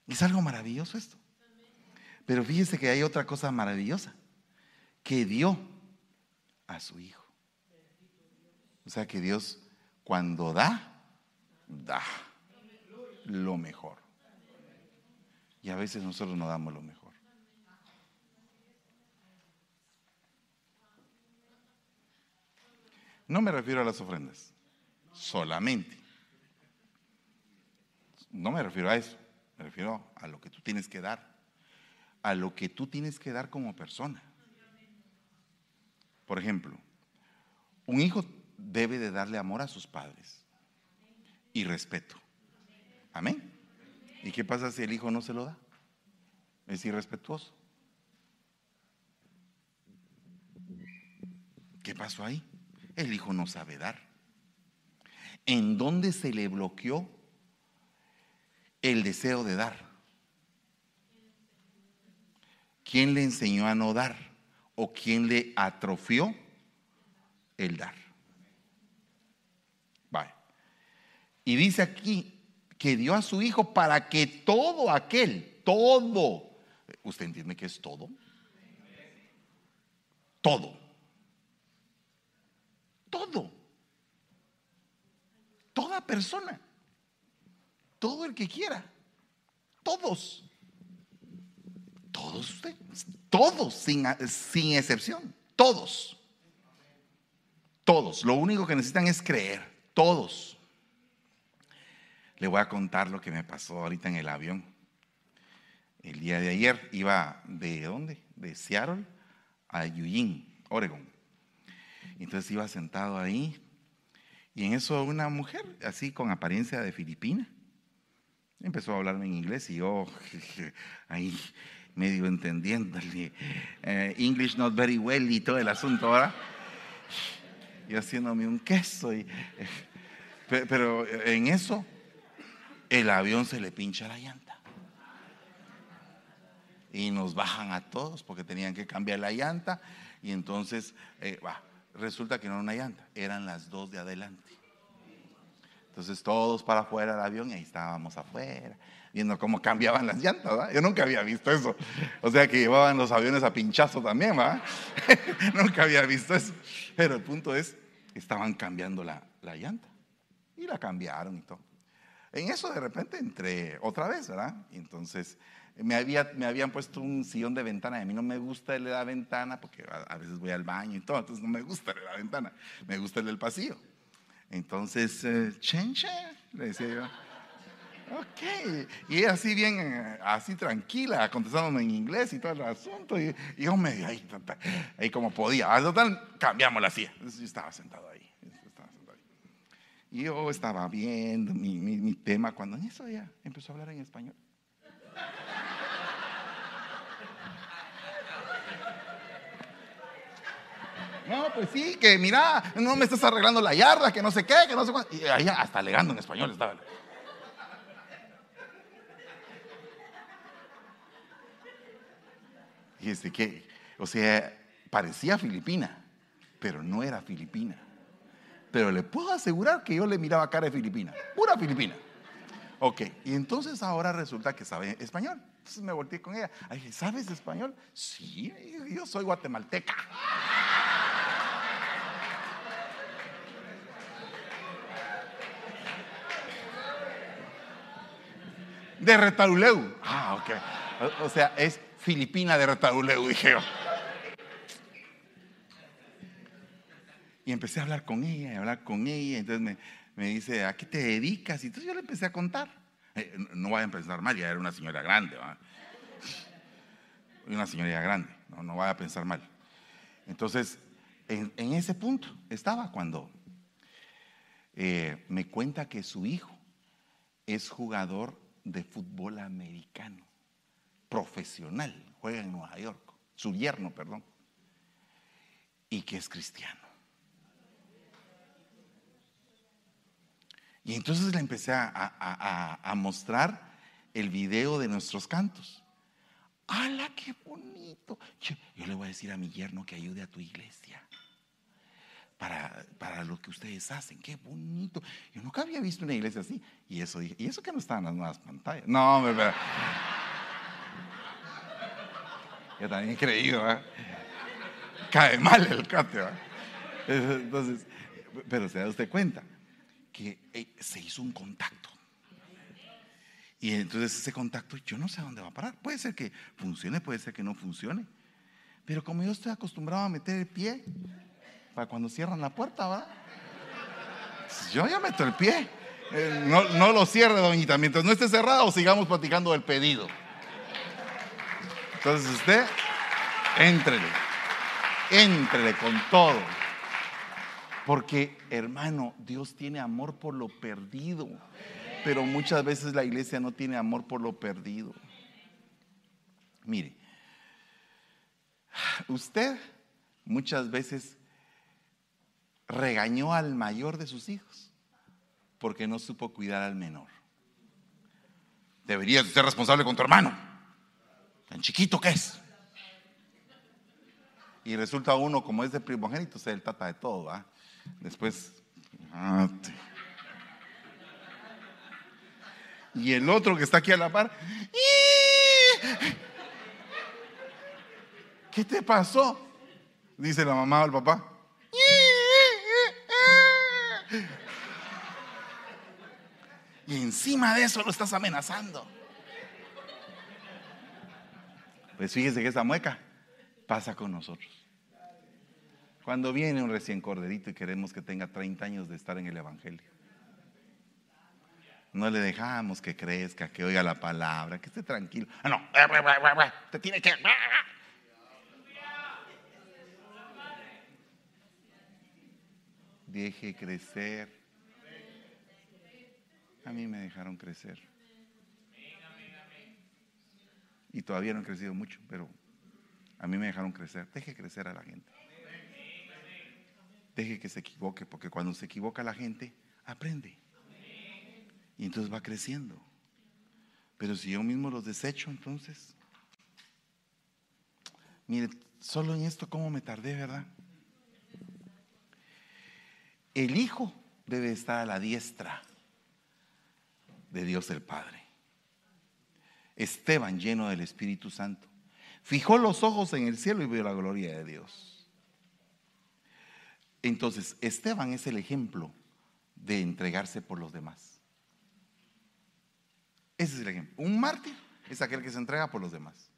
Es algo maravilloso esto. Pero fíjese que hay otra cosa maravillosa. Que dio a su Hijo. O sea que Dios cuando da, da lo mejor. Y a veces nosotros no damos lo mejor. No me refiero a las ofrendas, solamente. No me refiero a eso, me refiero a lo que tú tienes que dar, a lo que tú tienes que dar como persona. Por ejemplo, un hijo debe de darle amor a sus padres y respeto. Amén. ¿Y qué pasa si el hijo no se lo da? Es irrespetuoso. ¿Qué pasó ahí? El hijo no sabe dar. ¿En dónde se le bloqueó el deseo de dar? ¿Quién le enseñó a no dar? ¿O quién le atrofió el dar? Y dice aquí que dio a su hijo para que todo aquel, todo, ¿usted entiende que es todo? Todo. Todo. Toda persona. Todo el que quiera. Todos. Todos usted. Todos, sin, sin excepción. Todos. Todos. Lo único que necesitan es creer. Todos. Le voy a contar lo que me pasó ahorita en el avión. El día de ayer iba de dónde? De Seattle a Eugene, Oregon. Entonces iba sentado ahí y en eso una mujer así con apariencia de filipina empezó a hablarme en inglés y yo ahí medio entendiéndole eh, English not very well y todo el asunto ahora y haciéndome un queso y, pero en eso el avión se le pincha la llanta. Y nos bajan a todos porque tenían que cambiar la llanta. Y entonces, eh, resulta que no era una llanta, eran las dos de adelante. Entonces todos para afuera del avión y ahí estábamos afuera, viendo cómo cambiaban las llantas. Yo nunca había visto eso. O sea que llevaban los aviones a pinchazo también, ¿va? nunca había visto eso. Pero el punto es, estaban cambiando la, la llanta. Y la cambiaron y todo. En eso de repente entré otra vez, ¿verdad? Y entonces me, había, me habían puesto un sillón de ventana. A mí no me gusta el de la ventana porque a, veces voy al baño y todo, entonces no me gusta el de la ventana. Me gusta el del pasillo. Entonces, eh, chenche, le decía yo. Ok, y ella así bien, eh, así tranquila, contestándome en inglés y todo el asunto. Y, yo medio ahí, ahí como podía. Al total, cambiamos la silla. Yo estaba sentado ahí. Y yo estaba viendo mi, tema cuando en eso ya empezó a hablar en español. No, pues sí, que mira, no me estás arreglando la yarda, que no sé qué, que no sé cuánto. Y allá hasta alegando en español estaba. Fíjese que, o sea, parecía filipina, pero no era filipina pero le puedo asegurar que yo le miraba cara de filipina, pura filipina. Ok, y entonces ahora resulta que sabe español. Entonces me volteé con ella. ¿sabes español? Sí, yo soy guatemalteca. De Retaruleu. Ah, ok. O, sea, es filipina de Retaruleu, dije yo. Y empecé a hablar con ella, y hablar con ella. Entonces me, dice, ¿a qué te dedicas? Y entonces yo le empecé a contar. Eh, no voy a pensar mal, ya era una señora grande. Una señora grande, no, no vaya a pensar mal. Entonces, en, ese punto estaba cuando eh, me cuenta que su hijo es jugador de fútbol americano, profesional, juega en Nueva York, su yerno, perdón, y que es cristiano. Y entonces le empecé a, mostrar el video de nuestros cantos. ¡Hala, qué bonito! Yo, le voy a decir a mi yerno que ayude a tu iglesia. Para, para, lo que ustedes hacen. Qué bonito. Yo nunca había visto una iglesia así. Y eso dije, ¿y eso que no está en las nuevas pantallas? No, me Yo también he creído, Cae mal el cate, Entonces, pero se da usted cuenta que eh, se hizo un contacto. Y entonces ese contacto, yo no sé dónde va a parar. Puede ser que funcione, puede ser que no funcione. Pero como yo estoy acostumbrado a meter el pie para cuando cierran la puerta, ¿va? Yo ya meto el pie. Eh, no, no, lo cierre, doñita. Mientras no esté cerrado, sigamos platicando del pedido. Entonces usted, éntrele. Éntrele con todo. Porque, hermano, Dios tiene amor por lo perdido. Pero muchas veces la iglesia no tiene amor por lo perdido. Mire, usted muchas veces regañó al mayor de sus hijos porque no supo cuidar al menor. Deberías ser responsable con tu hermano, tan chiquito que es. Y resulta uno, como es de primogénito, ser el tata de todo. Después, y el otro que está aquí a la par, ¿qué te pasó? Dice la mamá o el papá. Y encima de eso lo estás amenazando. Pues fíjese que esa mueca pasa con nosotros. Cuando viene un recién corderito y queremos que tenga 30 años de estar en el Evangelio. No le dejamos que crezca, que oiga la palabra, que esté tranquilo. Ah, no, te tiene que... Deje crecer. A mí me dejaron crecer. Y todavía no he crecido mucho, pero a mí me dejaron crecer. Deje crecer a la gente. Deje que se equivoque, porque cuando se equivoca la gente, aprende. Y entonces va creciendo. Pero si yo mismo los desecho, entonces... Mire, solo en esto cómo me tardé, ¿verdad? El Hijo debe estar a la diestra de Dios el Padre. Esteban, lleno del Espíritu Santo, fijó los ojos en el cielo y vio la gloria de Dios. Entonces, Esteban es el ejemplo de entregarse por los demás. Ese es el ejemplo. Un mártir es aquel que se entrega por los demás.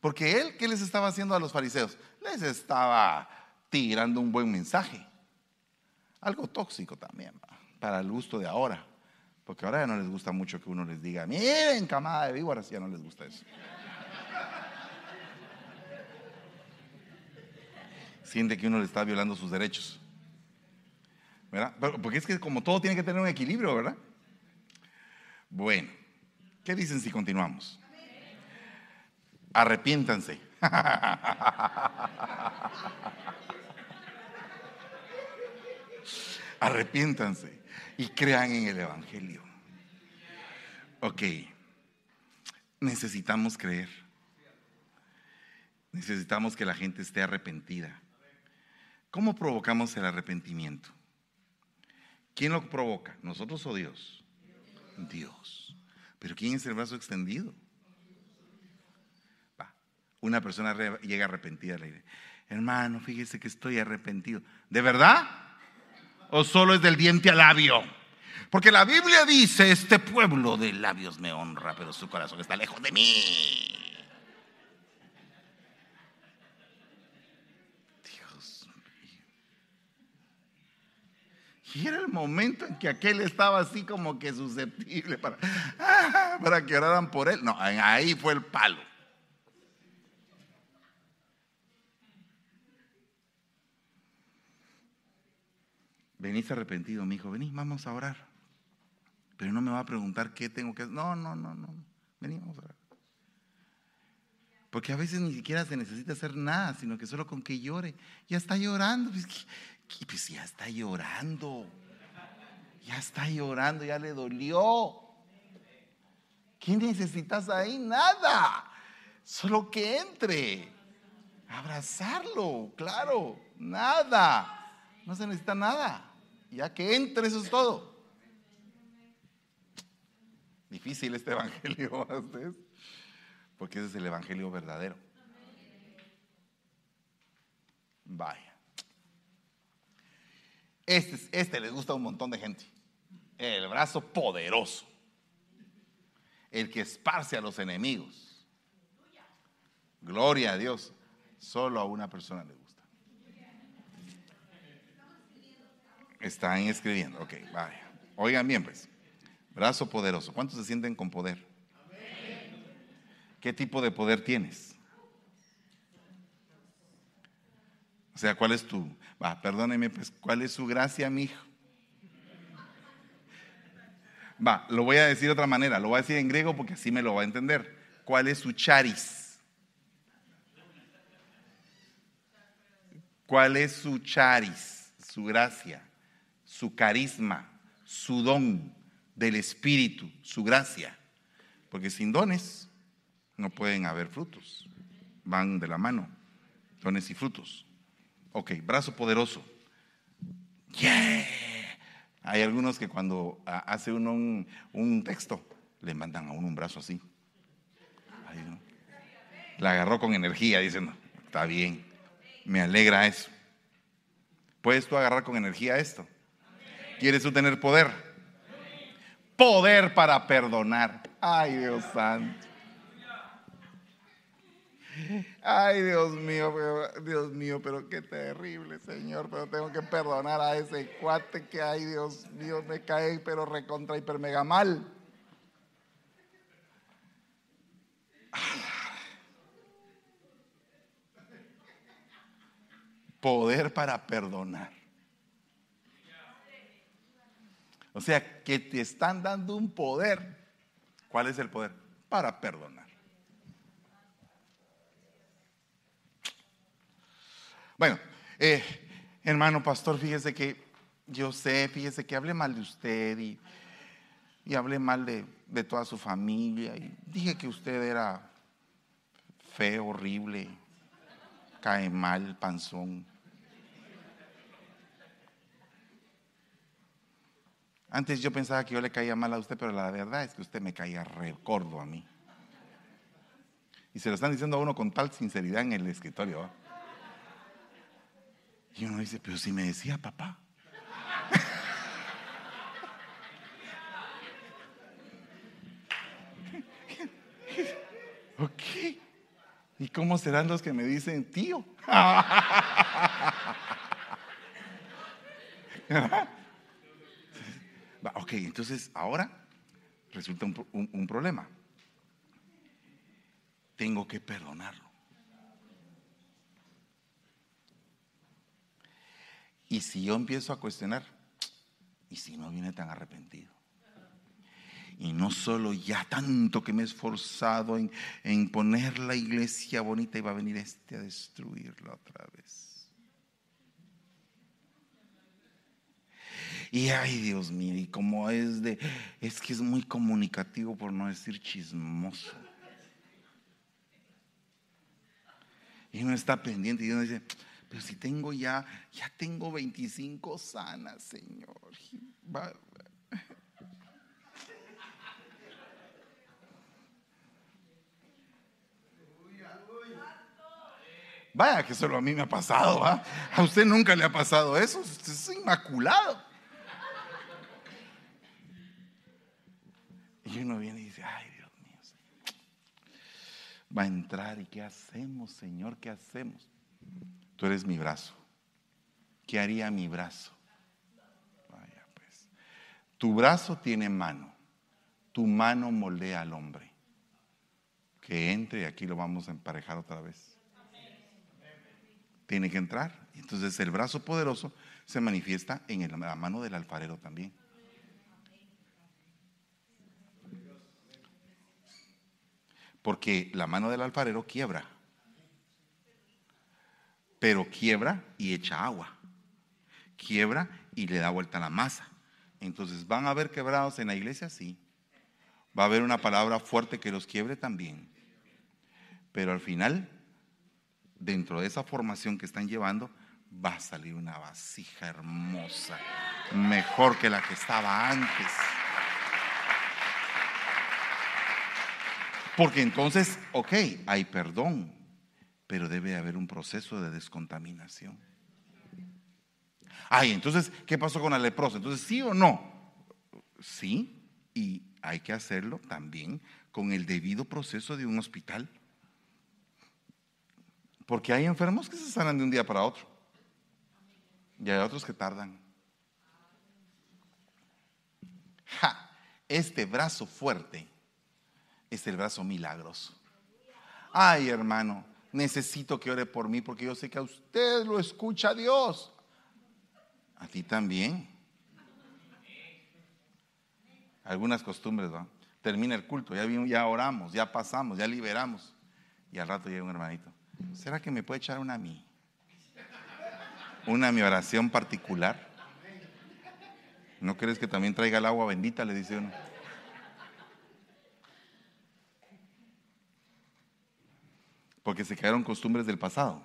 Porque él, ¿qué les estaba haciendo a los fariseos? Les estaba tirando un buen mensaje. Algo tóxico también, para el gusto de ahora. Porque ahora ya no les gusta mucho que uno les diga, miren, camada de víboras, ya no les gusta eso. Siente que uno le está violando sus derechos. ¿Verdad? Porque es que como todo tiene que tener un equilibrio, ¿verdad? Bueno, ¿qué dicen si continuamos? Arrepiéntanse. Arrepiéntanse y crean en el Evangelio. Ok, necesitamos creer. Necesitamos que la gente esté arrepentida. ¿Cómo provocamos el arrepentimiento? ¿Quién lo provoca? ¿Nosotros o Dios? Dios. Pero ¿quién es el brazo extendido? Una persona llega arrepentida le dice, hermano, fíjese que estoy arrepentido. ¿De verdad? ¿O solo es del diente al labio? Porque la Biblia dice, este pueblo de labios me honra, pero su corazón está lejos de mí. Y era el momento en que aquel estaba así como que susceptible para, para que oraran por él. No, ahí fue el palo. Venís arrepentido, mi hijo, venís, vamos a orar. Pero no me va a preguntar qué tengo que hacer. No, no, no, no. Vení, vamos a orar. Porque a veces ni siquiera se necesita hacer nada, sino que solo con que llore. Ya está llorando. Pues, pues ya está llorando. Ya está llorando, ya le dolió. ¿Qué necesitas ahí? Nada. Solo que entre. Abrazarlo, claro. Nada. No se necesita nada. Ya que entre, eso es todo. Difícil este evangelio ustedes, porque ese es el evangelio verdadero. Vaya. Este, este les gusta a un montón de gente. El brazo poderoso. El que esparce a los enemigos. Gloria a Dios. Solo a una persona le gusta. Están escribiendo. Ok, vaya. Oigan bien, pues. Brazo poderoso. ¿Cuántos se sienten con poder? ¿Qué tipo de poder tienes? O sea, ¿cuál es tu? Va, perdóneme, pues, ¿cuál es su gracia, mi hijo? Va, lo voy a decir de otra manera, lo voy a decir en griego porque así me lo va a entender. ¿Cuál es su charis? ¿Cuál es su charis? Su gracia, su carisma, su don del Espíritu, su gracia. Porque sin dones no pueden haber frutos. Van de la mano, dones y frutos. Ok, brazo poderoso. Yeah. Hay algunos que cuando hace uno un, texto, le mandan a uno un brazo así. La agarró con energía, diciendo, está bien, me alegra eso. ¿Puedes tú agarrar con energía esto? ¿Quieres tú tener poder? Poder para perdonar. Ay, Dios santo. Ay, Dios mío, pero, Dios mío, pero qué terrible, Señor. Pero tengo que perdonar a ese cuate que, ay, Dios mío, me cae, pero recontra hiper mega mal. Poder para perdonar. O sea, que te están dando un poder. ¿Cuál es el poder? Para perdonar. Bueno, eh, hermano pastor, fíjese que yo sé, fíjese que hablé mal de usted y, hablé mal de, de, toda su familia y dije que usted era feo, horrible, cae mal, panzón. Antes yo pensaba que yo le caía mal a usted, pero la verdad es que usted me caía recordo a mí. Y se lo están diciendo a uno con tal sinceridad en el escritorio. Y uno dice, pero si me decía papá. ok. ¿Y cómo serán los que me dicen tío? ok, entonces ahora resulta un problema. Tengo que perdonarlo. Y si yo empiezo a cuestionar, ¿y si no viene tan arrepentido? Y no solo ya tanto que me he esforzado en, en poner la iglesia bonita y va a venir este a destruirla otra vez. Y ay Dios mío, y como es de, es que es muy comunicativo por no decir chismoso. Y uno está pendiente y uno dice, pero si tengo ya, ya tengo 25 sanas, Señor. Vaya que solo a mí me ha pasado, ¿ah? A usted nunca le ha pasado eso, usted es inmaculado. Y uno viene y dice, ay Dios mío, va a entrar y ¿qué hacemos, Señor? ¿Qué hacemos? Tú eres mi brazo. ¿Qué haría mi brazo? Pues. Tu brazo tiene mano. Tu mano moldea al hombre. Que entre y aquí lo vamos a emparejar otra vez. Tiene que entrar. Entonces el brazo poderoso se manifiesta en la mano del alfarero también. Porque la mano del alfarero quiebra pero quiebra y echa agua. Quiebra y le da vuelta la masa. Entonces, ¿van a haber quebrados en la iglesia? Sí. Va a haber una palabra fuerte que los quiebre también. Pero al final, dentro de esa formación que están llevando, va a salir una vasija hermosa, mejor que la que estaba antes. Porque entonces, ok, hay perdón, pero debe haber un proceso de descontaminación. Ay, entonces, ¿qué pasó con la leprosa? Entonces, ¿sí o no? Sí, y hay que hacerlo también con el debido proceso de un hospital. Porque hay enfermos que se sanan de un día para otro. Y hay otros que tardan. Ja, este brazo fuerte es el brazo milagroso. Ay, hermano, necesito que ore por mí porque yo sé que a usted lo escucha Dios. A ti también. Algunas costumbres, ¿no? Termina el culto, ya, ya oramos, ya pasamos, ya liberamos. Y al rato llega un hermanito. ¿Será que me puede echar una a mí? Una a mi oración particular. ¿No crees que también traiga el agua bendita? Le dice uno. Porque se quedaron costumbres del pasado.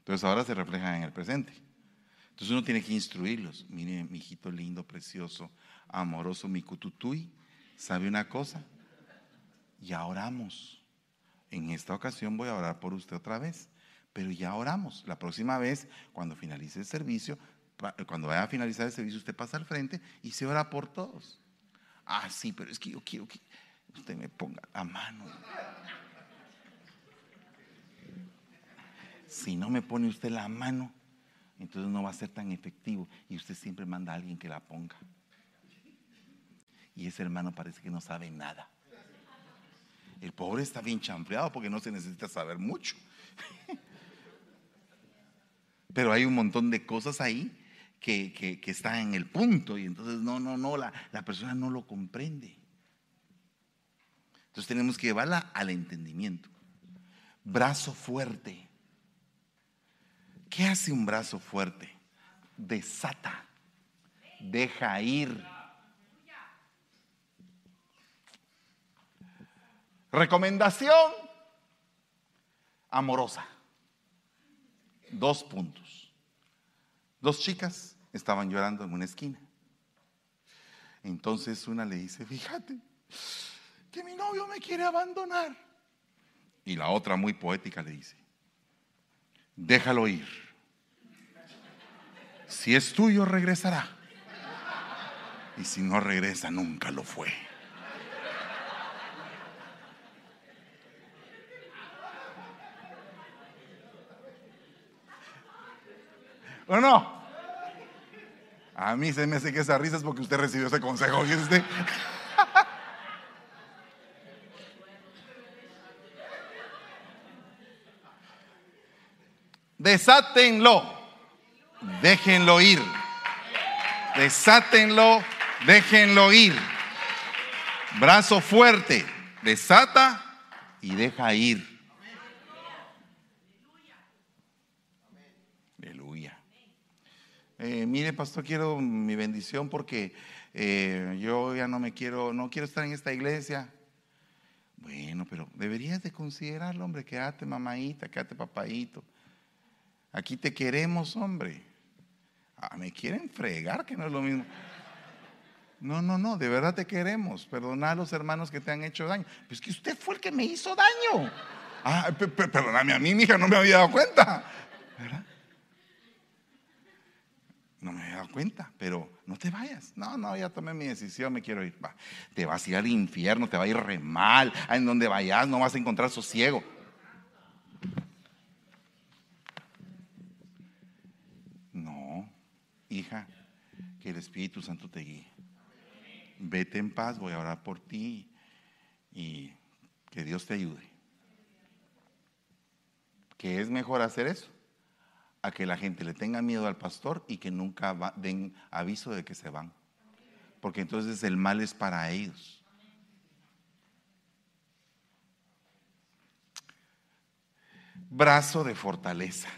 Entonces ahora se reflejan en el presente. Entonces uno tiene que instruirlos. Mire, mi hijito lindo, precioso, amoroso, mi cututui, ¿sabe una cosa? Ya oramos. En esta ocasión voy a orar por usted otra vez, pero ya oramos. La próxima vez, cuando finalice el servicio, cuando vaya a finalizar el servicio, usted pasa al frente y se ora por todos. Ah, sí, pero es que yo quiero que usted me ponga la mano. Si no me pone usted la mano, entonces no va a ser tan efectivo y usted siempre manda a alguien que la ponga. Y ese hermano parece que no sabe nada. El pobre está bien chamfleado porque no se necesita saber mucho. Pero hay un montón de cosas ahí que, están en el punto y entonces no, no, no, la, la persona no lo comprende. Entonces tenemos que llevarla al entendimiento. Brazo fuerte. ¿Qué hace un brazo fuerte? Desata, deja ir. Recomendación amorosa. Dos puntos. Dos chicas estaban llorando en una esquina. Entonces una le dice, fíjate, que mi novio me quiere abandonar. Y la otra muy poética le dice, déjalo ir. Si es tuyo, regresará. Y si no regresa, nunca lo fue. ¿O no? A mí se me hace que esa risa es porque usted recibió ese consejo, ¿viste? Desátenlo. Déjenlo ir. Desátenlo. Déjenlo ir. Brazo fuerte. Desata y deja ir. Aleluya. Eh, mire, pastor, quiero mi bendición porque eh, yo ya no me quiero, no quiero estar en esta iglesia. Bueno, pero deberías de considerarlo, hombre, quédate mamadita, quédate papadito. Aquí te queremos, hombre. Ah, me quieren fregar, que no es lo mismo. No, no, no, de verdad te queremos. Perdona a los hermanos que te han hecho daño. Pues que usted fue el que me hizo daño. Ah, perdóname a mí, mi hija, no me había dado cuenta. ¿Verdad? No me había dado cuenta, pero no te vayas. No, no, ya tomé mi decisión, me quiero ir. te vas a ir al infierno, te va a ir re mal. En donde vayas no vas a encontrar sosiego. Hija, que el Espíritu Santo te guíe. Vete en paz, voy a orar por ti y que Dios te ayude. Que es mejor hacer eso a que la gente le tenga miedo al pastor y que nunca den aviso de que se van. Porque entonces el mal es para ellos. Brazo de fortaleza.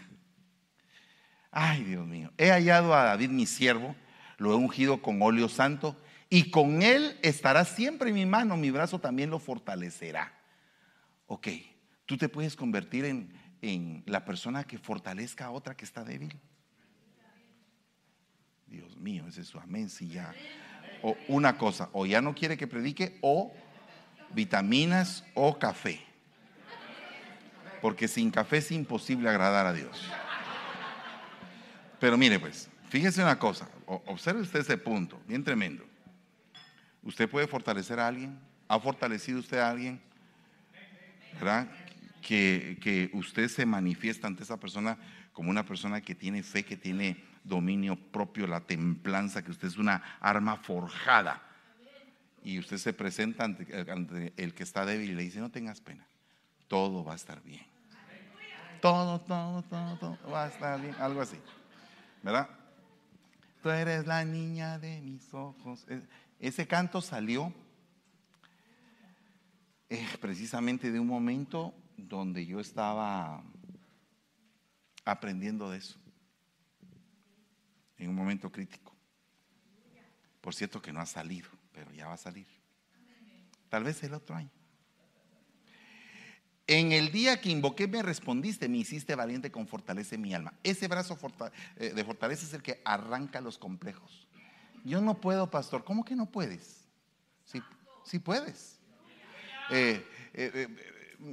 Ay, Dios mío, he hallado a David mi siervo, lo he ungido con óleo santo y con él estará siempre mi mano, mi brazo también lo fortalecerá. Ok, tú te puedes convertir en, en la persona que fortalezca a otra que está débil. Dios mío, ese es su amén. Si ya, o una cosa, o ya no quiere que predique, o vitaminas o café. Porque sin café es imposible agradar a Dios. Pero mire pues, Fíjese una cosa, observe usted ese punto, bien tremendo. ¿Usted puede fortalecer a alguien? ¿Ha fortalecido usted a alguien? ¿Verdad? Que, que usted se manifiesta ante esa persona como una persona que tiene fe, que tiene dominio propio, la templanza, que usted es una arma forjada. Y usted se presenta ante, el que está débil y le dice, no tengas pena, todo va a estar bien. Todo, todo, todo, todo va a estar bien, algo así. ¿Verdad? Tú eres la niña de mis ojos. E, ese canto salió eh, precisamente de un momento donde yo estaba aprendiendo de eso en un momento crítico. Por cierto que no ha salido, pero ya va a salir. Tal vez el otro año. En el día que invoqué me respondiste, me hiciste valiente con fortalece mi alma. Ese brazo eh, de fortaleza es el que arranca los complejos. Yo no puedo, pastor. ¿Cómo que no puedes? Sí, sí puedes. Eh, eh,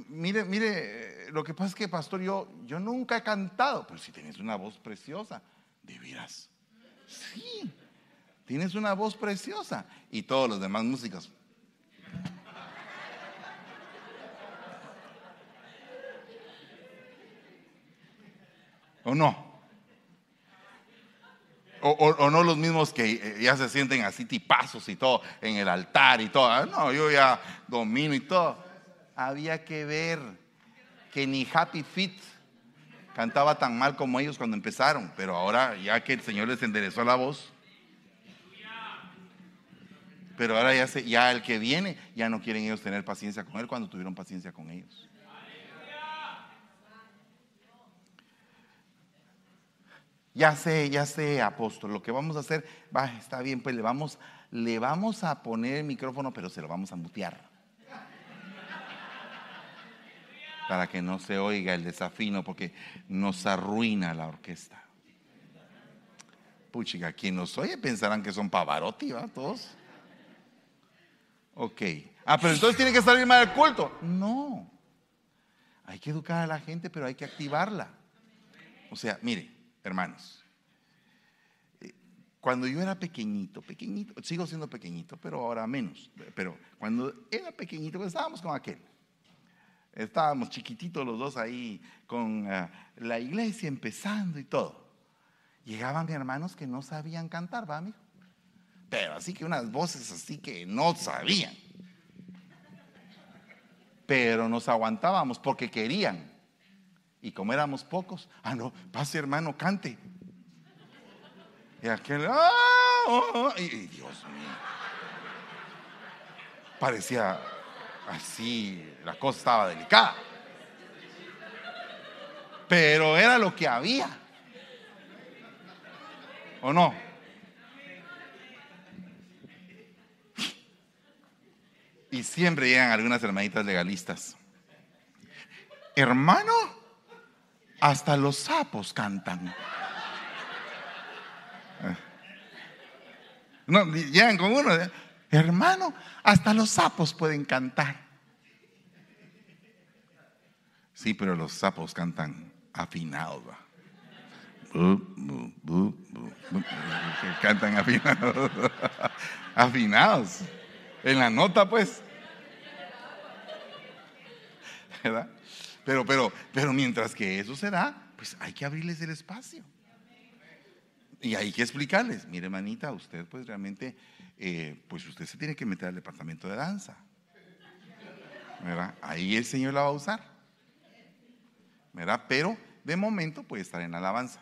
mire, mire, lo que pasa es que, pastor, yo, yo nunca he cantado, pero si tienes una voz preciosa, de. Sí, tienes una voz preciosa. Y todos los demás músicos. ¿O no? O, no los mismos que eh, ya se sienten así tipazos y todo en el altar y todo. Ah, no, yo ya domino y todo. Había que ver que ni Happy Feet cantaba tan mal como ellos cuando empezaron, pero ahora ya que el Señor les enderezó la voz, pero ahora ya, se, ya el que viene, ya no quieren ellos tener paciencia con él cuando tuvieron paciencia con ellos. Ya sé, ya sé, apóstol, lo que vamos a hacer, va, está bien, pues le vamos, le vamos a poner el micrófono, pero se lo vamos a mutear. para que no se oiga el desafino porque nos arruina la orquesta. Puchica, quien nos oye pensarán que son Pavarotti, ¿va? Todos. Ok. Ah, pero entonces tiene que salir mal del culto. No. Hay que educar a la gente, pero hay que activarla. O sea, mire, hermanos. Cuando yo era pequeñito, pequeñito, sigo siendo pequeñito, pero ahora menos. Pero cuando era pequeñito, pues estábamos con aquel. Estábamos chiquititos los dos ahí con eh, la iglesia empezando y todo. Llegaban hermanos que no sabían cantar, ¿va, amigo? Pero así que unas voces así que no sabían. Pero nos aguantábamos porque querían. Y como éramos pocos, ah, no, pase hermano, cante. Y aquel, ¡ah! Oh, oh", y Dios mío. Parecía así la cosa estaba delicada. Pero era lo que había. ¿O no? Y siempre llegan algunas hermanitas legalistas. Hermano, hasta los sapos cantan. No, llegan con uno. Hermano, hasta los sapos pueden cantar. Sí, pero los sapos cantan afinados. Cantan afinados. afinados. En la nota, pues. ¿Verdad? Pero, pero, pero mientras que eso se da, pues hay que abrirles el espacio. Y hay que explicarles, mire, manita, usted pues realmente eh, pues usted se tiene que meter al departamento de danza. ¿verdad? Ahí el Señor la va a usar. ¿verdad? Pero de momento puede estar en alabanza.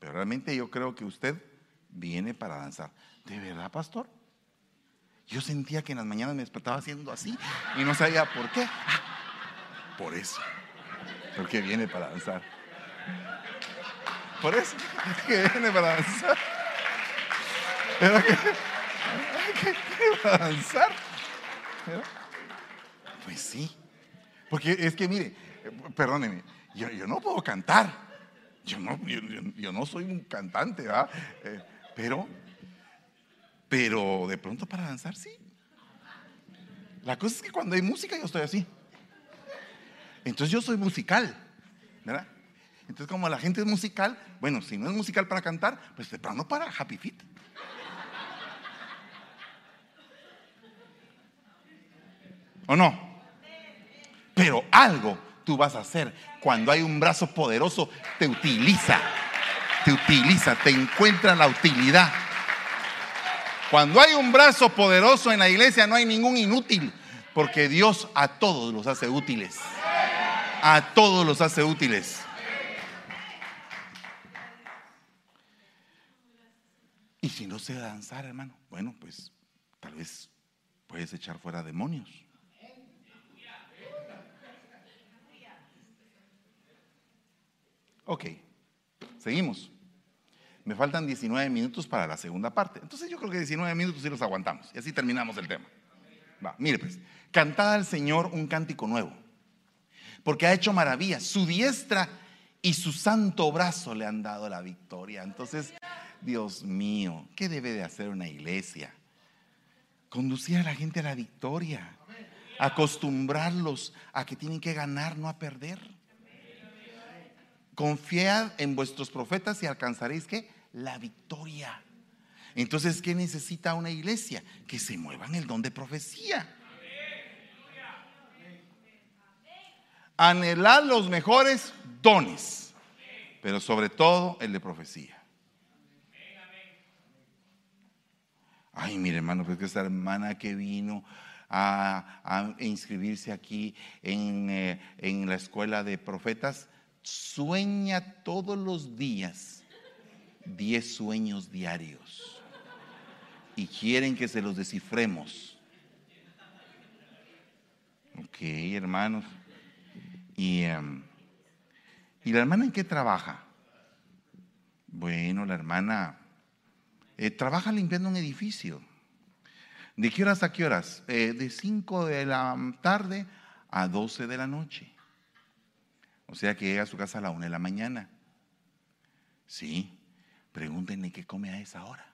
Pero realmente yo creo que usted viene para danzar. ¿De verdad, pastor? Yo sentía que en las mañanas me despertaba haciendo así y no sabía por qué. Ah, por eso. Porque viene para danzar. Por eso. Que viene para danzar. ¿Verdad que? ¿Qué va a danzar? Pues sí. Porque es que mire, perdóneme, yo, no puedo cantar. Yo no, yo, no soy un cantante, ¿verdad? Eh, pero, pero de pronto para danzar sí. La cosa es que cuando hay música yo estoy así. Entonces yo soy musical, ¿verdad? Entonces, como la gente es musical, bueno, si no es musical para cantar, pues de plano para Happy Fit. ¿O no? Pero algo tú vas a hacer cuando hay un brazo poderoso, te utiliza, te utiliza, te encuentra la utilidad. Cuando hay un brazo poderoso en la iglesia no hay ningún inútil, porque Dios a todos los hace útiles. A todos los hace útiles. Y si no sé danzar, hermano, bueno, pues tal vez puedes echar fuera demonios. Ok, seguimos. Me faltan 19 minutos para la segunda parte. Entonces yo creo que 19 minutos sí los aguantamos. Y así terminamos el tema. Va, mire pues, cantad al Señor un cántico nuevo. Porque ha hecho maravillas. Su diestra y su santo brazo le han dado la victoria. Entonces, Dios mío, ¿qué debe de hacer una iglesia? Conducir a la gente a la victoria. Acostumbrarlos a que tienen que ganar, no a perder. Confiad en vuestros profetas y alcanzaréis que la victoria. Entonces, ¿qué necesita una iglesia? Que se mueva en el don de profecía. Anhelad los mejores dones, pero sobre todo el de profecía. Ay, mire hermano, pues que esta hermana que vino a, inscribirse aquí en, eh, en la escuela de profetas, sueña todos los días 10 sueños diarios y quieren que se los descifremos. Ok, hermanos. ¿Y, em, ¿y la hermana en qué trabaja? Bueno, la hermana eh, trabaja limpiando un edificio. ¿De qué horas a qué horas? Eh, de 5 de la tarde a 12 de la noche. O sea que llega a su casa a la una de la mañana. Sí, pregúntenle qué come a esa hora.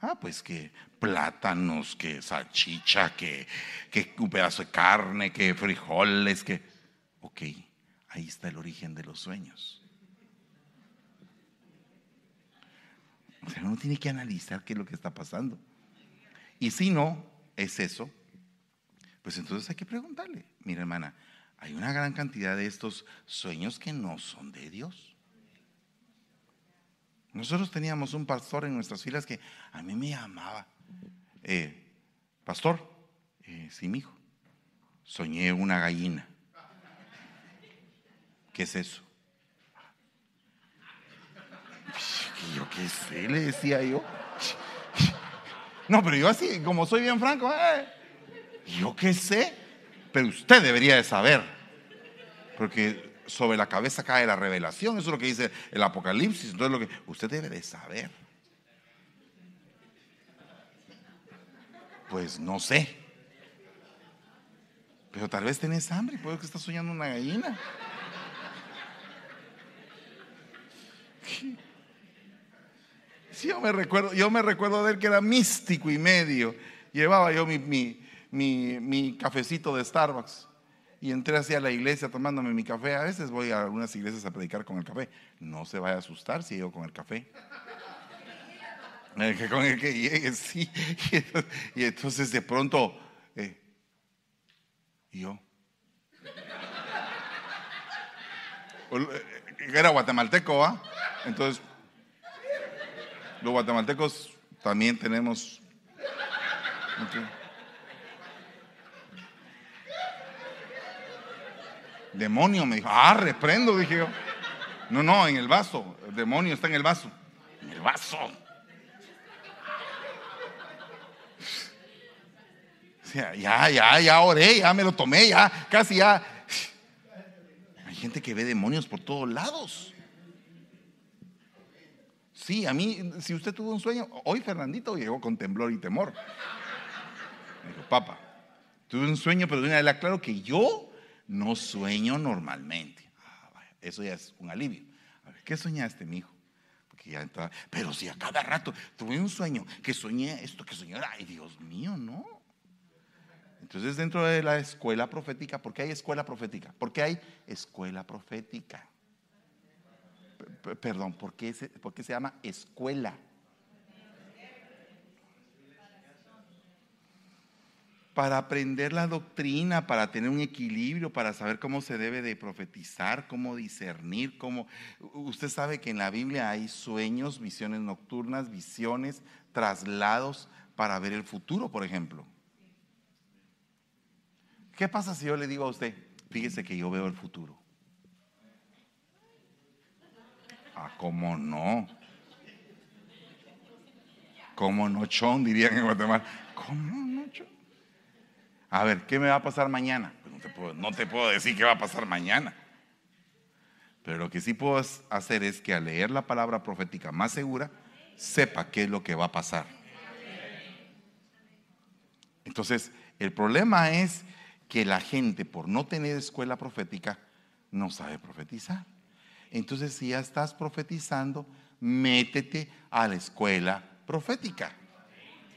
Ah, pues que plátanos, que salchicha, que, que un pedazo de carne, que frijoles, que... Ok, ahí está el origen de los sueños. O sea, uno tiene que analizar qué es lo que está pasando. Y si no es eso, pues entonces hay que preguntarle, mira hermana, hay una gran cantidad de estos sueños que no son de Dios. Nosotros teníamos un pastor en nuestras filas que a mí me llamaba, eh, pastor, eh, sí, mi hijo, soñé una gallina. ¿Qué es eso? Yo qué sé, le decía yo. No, pero yo así, como soy bien franco, eh, yo qué sé. Pero usted debería de saber, porque sobre la cabeza cae la revelación, eso es lo que dice el Apocalipsis, entonces lo que usted debe de saber. Pues no sé. Pero tal vez tenés hambre, puede que estás soñando una gallina. Sí, yo me recuerdo, yo me recuerdo de él que era místico y medio. Llevaba yo mi, cafecito de Starbucks y entré hacia la iglesia tomándome mi café. A veces voy a algunas iglesias a predicar con el café. No se vaya a asustar si yo con el café. con el que llegue, sí. Y entonces de pronto, eh, yo. Eh, era guatemalteco, ¿ah? Entonces, los guatemaltecos también tenemos. Demonio, me dijo. Ah, reprendo, dije yo. No, no, en el vaso. El demonio está en el vaso. En el vaso. ya, ya, ya oré, ya me lo tomé, ya, casi ya. Hay gente que ve demonios por todos lados. Sí, a mí, si usted tuvo un sueño, hoy Fernandito llegó con temblor y temor. Me dijo, papá, tuve un sueño, pero de una aclaro que yo no sueño normalmente. Ah, eso ya es un alivio. A ver, ¿qué soñaste, mi hijo? Porque ya pero si a cada rato tuve un sueño, que soñé esto, que soñé, ay Dios mío, no. Entonces dentro de la escuela profética, ¿por qué hay escuela profética? ¿Por qué hay escuela profética? perdón, ¿por qué, se, ¿por qué se llama escuela? Para aprender la doctrina, para tener un equilibrio, para saber cómo se debe de profetizar, cómo discernir, cómo... Usted sabe que en la Biblia hay sueños, visiones nocturnas, visiones, traslados para ver el futuro, por ejemplo. ¿Qué pasa si yo le digo a usted, fíjese que yo veo el futuro? Ah, ¿cómo no? ¿Cómo no, chon? Dirían en Guatemala. ¿Cómo no, chon? A ver, ¿qué me va a pasar mañana? Pues no, te puedo, no te puedo decir qué va a pasar mañana. Pero lo que sí puedo hacer es que al leer la palabra profética más segura, sepa qué es lo que va a pasar. Entonces, el problema es que la gente, por no tener escuela profética, no sabe profetizar. Entonces, si ya estás profetizando, métete a la escuela profética.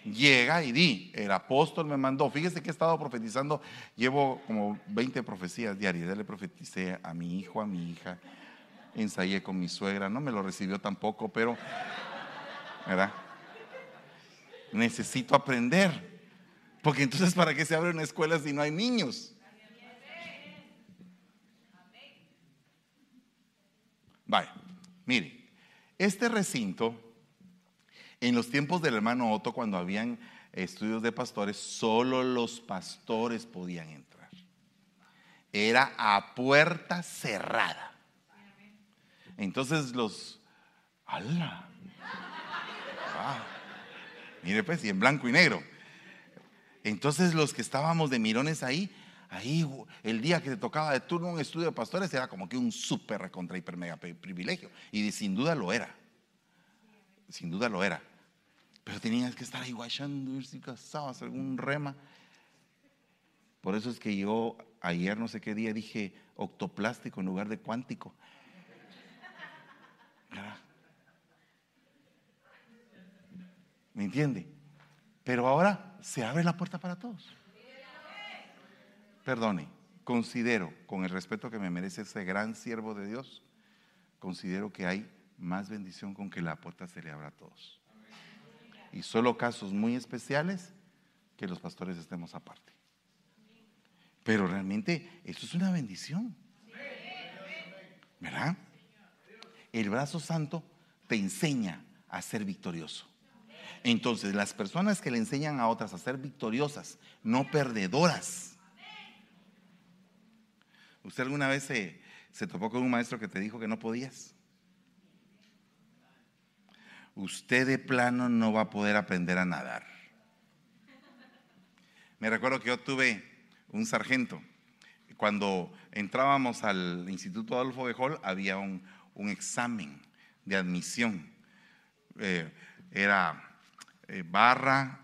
Llega y di, el apóstol me mandó. Fíjese que he estado profetizando, llevo como 20 profecías diarias. Ya le profeticé a mi hijo, a mi hija, ensayé con mi suegra, no me lo recibió tampoco, pero, ¿verdad? Necesito aprender. Porque entonces, ¿para qué se abre una escuela si no hay niños? Vaya, mire, este recinto, en los tiempos del hermano Otto, cuando habían estudios de pastores, solo los pastores podían entrar. Era a puerta cerrada. Entonces los... ¡Hala! Ah, mire pues, y en blanco y negro. Entonces los que estábamos de mirones ahí, Ahí el día que te tocaba de turno un estudio de pastores era como que un súper recontra hiper mega privilegio. Y sin duda lo era. Sin duda lo era. Pero tenías que estar ahí guachando, ver si casabas algún rema. Por eso es que yo ayer, no sé qué día, dije octoplástico en lugar de cuántico. ¿Me entiende? Pero ahora se abre la puerta para todos perdone, considero, con el respeto que me merece ese gran siervo de Dios, considero que hay más bendición con que la puerta se le abra a todos. Y solo casos muy especiales que los pastores estemos aparte. Pero realmente eso es una bendición. ¿Verdad? El brazo santo te enseña a ser victorioso. Entonces, las personas que le enseñan a otras a ser victoriosas, no perdedoras, ¿Usted alguna vez se, se topó con un maestro que te dijo que no podías? Usted de plano no va a poder aprender a nadar. Me recuerdo que yo tuve un sargento. Cuando entrábamos al Instituto Adolfo Hall había un, examen de admisión. Eh, era eh, barra,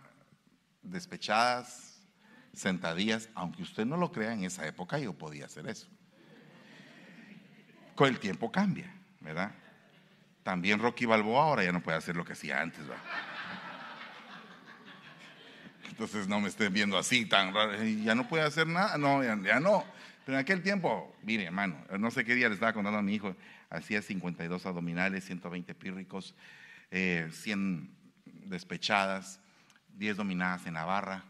despechadas, sentadillas, aunque usted no lo crea, en esa época yo podía hacer eso. Con el tiempo cambia, ¿verdad? También Rocky Balboa ahora ya no puede hacer lo que hacía antes, ¿verdad? Entonces no me estén viendo así tan raro, ya no puede hacer nada, no, ya, no. Pero en aquel tiempo, mire hermano, no sé qué día le estaba contando a mi hijo, hacía 52 abdominales, 120 pírricos, 100 eh, despechadas, 10 dominadas en la barra,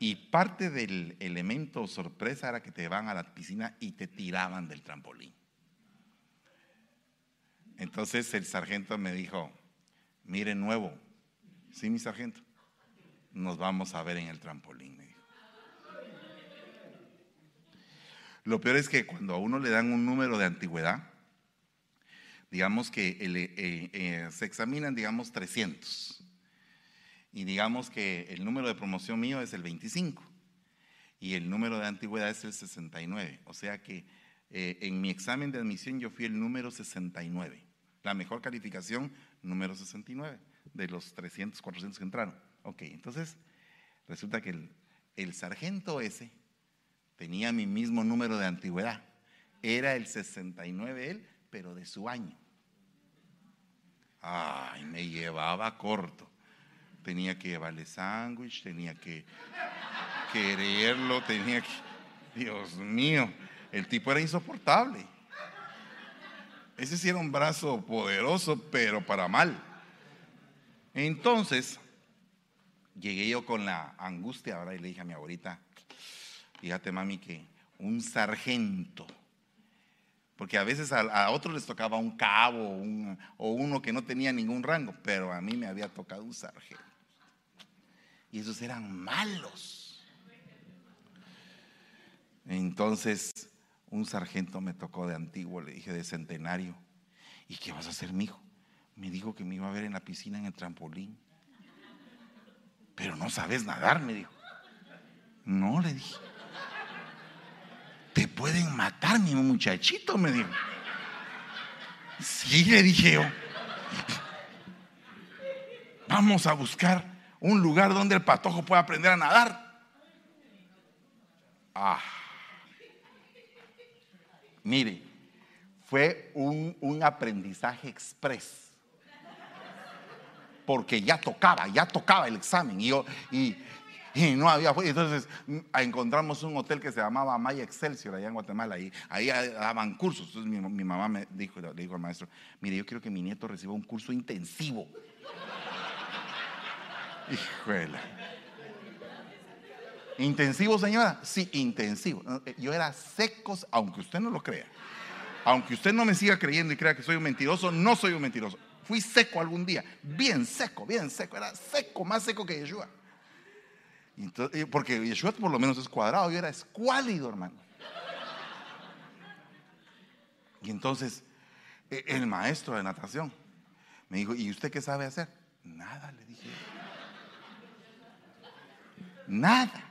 y parte del elemento sorpresa era que te van a la piscina y te tiraban del trampolín. Entonces el sargento me dijo, mire nuevo, sí mi sargento, nos vamos a ver en el trampolín. Me dijo. Lo peor es que cuando a uno le dan un número de antigüedad, digamos que eh, eh, se examinan, digamos, 300 y digamos que el número de promoción mío es el 25 y el número de antigüedad es el 69. O sea que eh, en mi examen de admisión yo fui el número 69. La mejor calificación, número 69, de los 300, 400 que entraron. Ok, entonces resulta que el, el sargento ese tenía mi mismo número de antigüedad. Era el 69 él, pero de su año. Ay, me llevaba corto tenía que llevarle sándwich, tenía que quererlo, tenía que... Dios mío, el tipo era insoportable. Ese sí era un brazo poderoso, pero para mal. Entonces, llegué yo con la angustia ahora y le dije a mi abuelita, fíjate mami que un sargento, porque a veces a, otros les tocaba un cabo o uno que no tenía ningún rango, pero a mí me había tocado un sargento. Y esos eran malos. Entonces, un sargento me tocó de antiguo, le dije de centenario. ¿Y qué vas a hacer, mijo? Me dijo que me iba a ver en la piscina en el trampolín. Pero no sabes nadar, me dijo. No, le dije. Te pueden matar, mi muchachito, me dijo. Sí, le dije yo. Vamos a buscar un lugar donde el patojo pueda aprender a nadar. Ah. Mire, fue un, un aprendizaje express porque ya tocaba, ya tocaba el examen y, yo, y, no había. Entonces mm, encontramos un hotel que se llamaba Maya Excelsior allá en Guatemala y ahí daban cursos. Entonces mi, mamá me dijo, le dijo al maestro, mire, yo quiero que mi nieto reciba un curso intensivo. ¿Intensivo, señora? Sí, intensivo. Eh, yo era secos, aunque usted no lo crea. Aunque usted no me siga creyendo y crea que soy un mentiroso, no soy un mentiroso. Fui seco algún día, bien seco, bien seco, era seco, más seco que Yeshua. porque Yeshua por lo menos es cuadrado, yo era escuálido, hermano. Y entonces e, el maestro de natación me dijo, ¿y usted qué sabe hacer? Nada, le dije. Nada.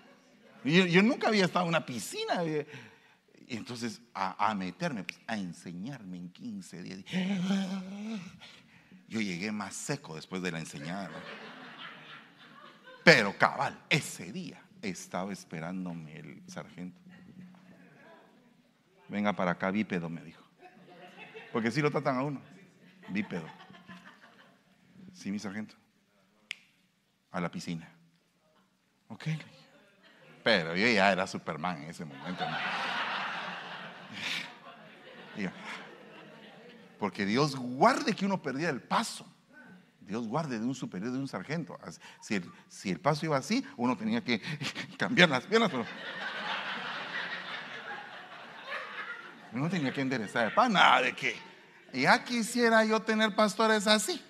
Yo, nunca había estado en una piscina. Y entonces a, meterme, pues, a enseñarme en 15 días. Yo llegué más seco después de la enseñada. Pero cabal, ese día estaba esperándome el sargento. Venga para acá, bípedo, me dijo. Porque si lo tratan a uno. Bípedo. Sí, mi sargento. A la piscina. Ok. Pero yo ya era Superman en ese momento. Porque Dios guarde que uno perdiera el paso. Dios guarde de un superior, de un sargento. Si el, si el paso iba así, uno tenía que cambiar las piernas. Uno tenía que enderezar el Nada de que ya quisiera yo tener pastores así.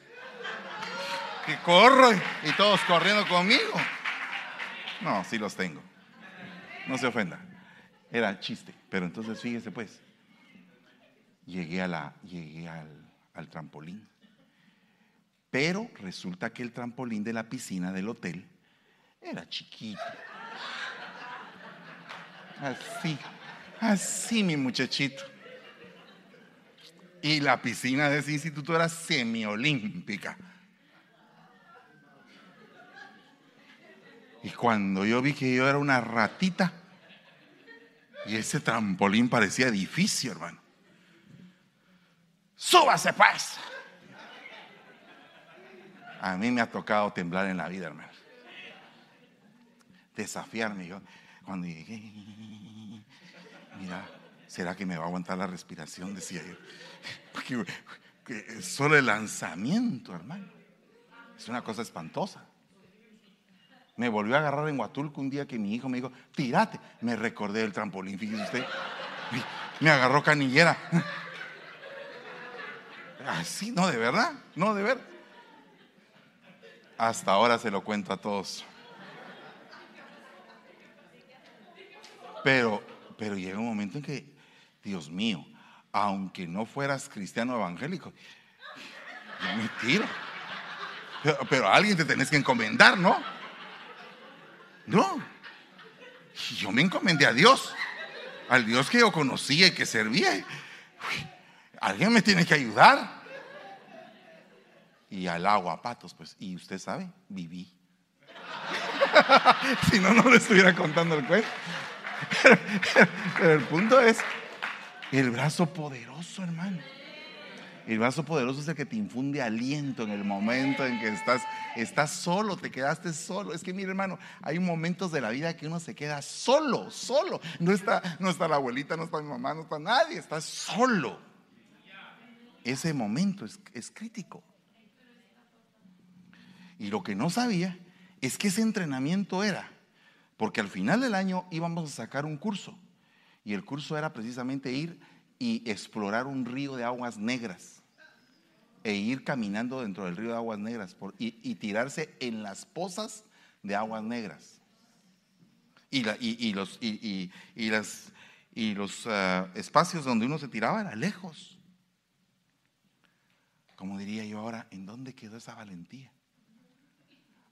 Que corro y, todos corriendo conmigo. No, sí los tengo. No se ofenda. Era chiste. Pero entonces fíjese pues llegué, a la, llegué al, trampolín. Pero resulta que el trampolín de la piscina del hotel era chiquito. Así, así mi muchachito. Y la piscina de ese instituto era semiolímpica. Y cuando yo vi que yo era una ratita, y ese trampolín parecía edificio, hermano. Súbase pues. A mí me ha tocado temblar en la vida, hermano. Desafiarme. Yo, cuando llegué, mira, ¿será que me va a aguantar la respiración? Decía yo. Porque solo el lanzamiento, hermano. Es una cosa espantosa. Me volvió a agarrar en Huatulco un día que mi hijo me dijo, tírate. Me recordé del trampolín, fíjese usted. Me agarró canillera. Así, no, de verdad, no, de verdad. Hasta ahora se lo cuento a todos. Pero, pero llega un momento en que, Dios mío, aunque no fueras cristiano evangélico, yo me tiro. Pero, a alguien te tenés que encomendar, ¿no? No. Yo me encomendé a Dios, al Dios que yo conocía y que servía. Alguien me tiene que ayudar y al agua patos, pues, y usted sabe, viví. si no, no le estuviera contando el cuento. Pero, el punto es el brazo poderoso, hermano. El brazo poderoso es el que te infunde aliento en el momento en que estás, estás solo, te quedaste solo. Es que mire hermano, hay momentos de la vida que uno se queda solo, solo. No está, no está la abuelita, no está mi mamá, no está nadie, está solo. Ese momento es crítico. Y lo que no sabía es que ese entrenamiento era, porque al final del año íbamos a sacar un curso. Y el curso era precisamente ir y explorar un río de aguas negras e ir caminando dentro del río de aguas negras y, tirarse en las pozas de aguas negras. Y, los, espacios donde uno se tiraba era lejos. Como diría yo ahora, ¿en dónde quedó esa valentía?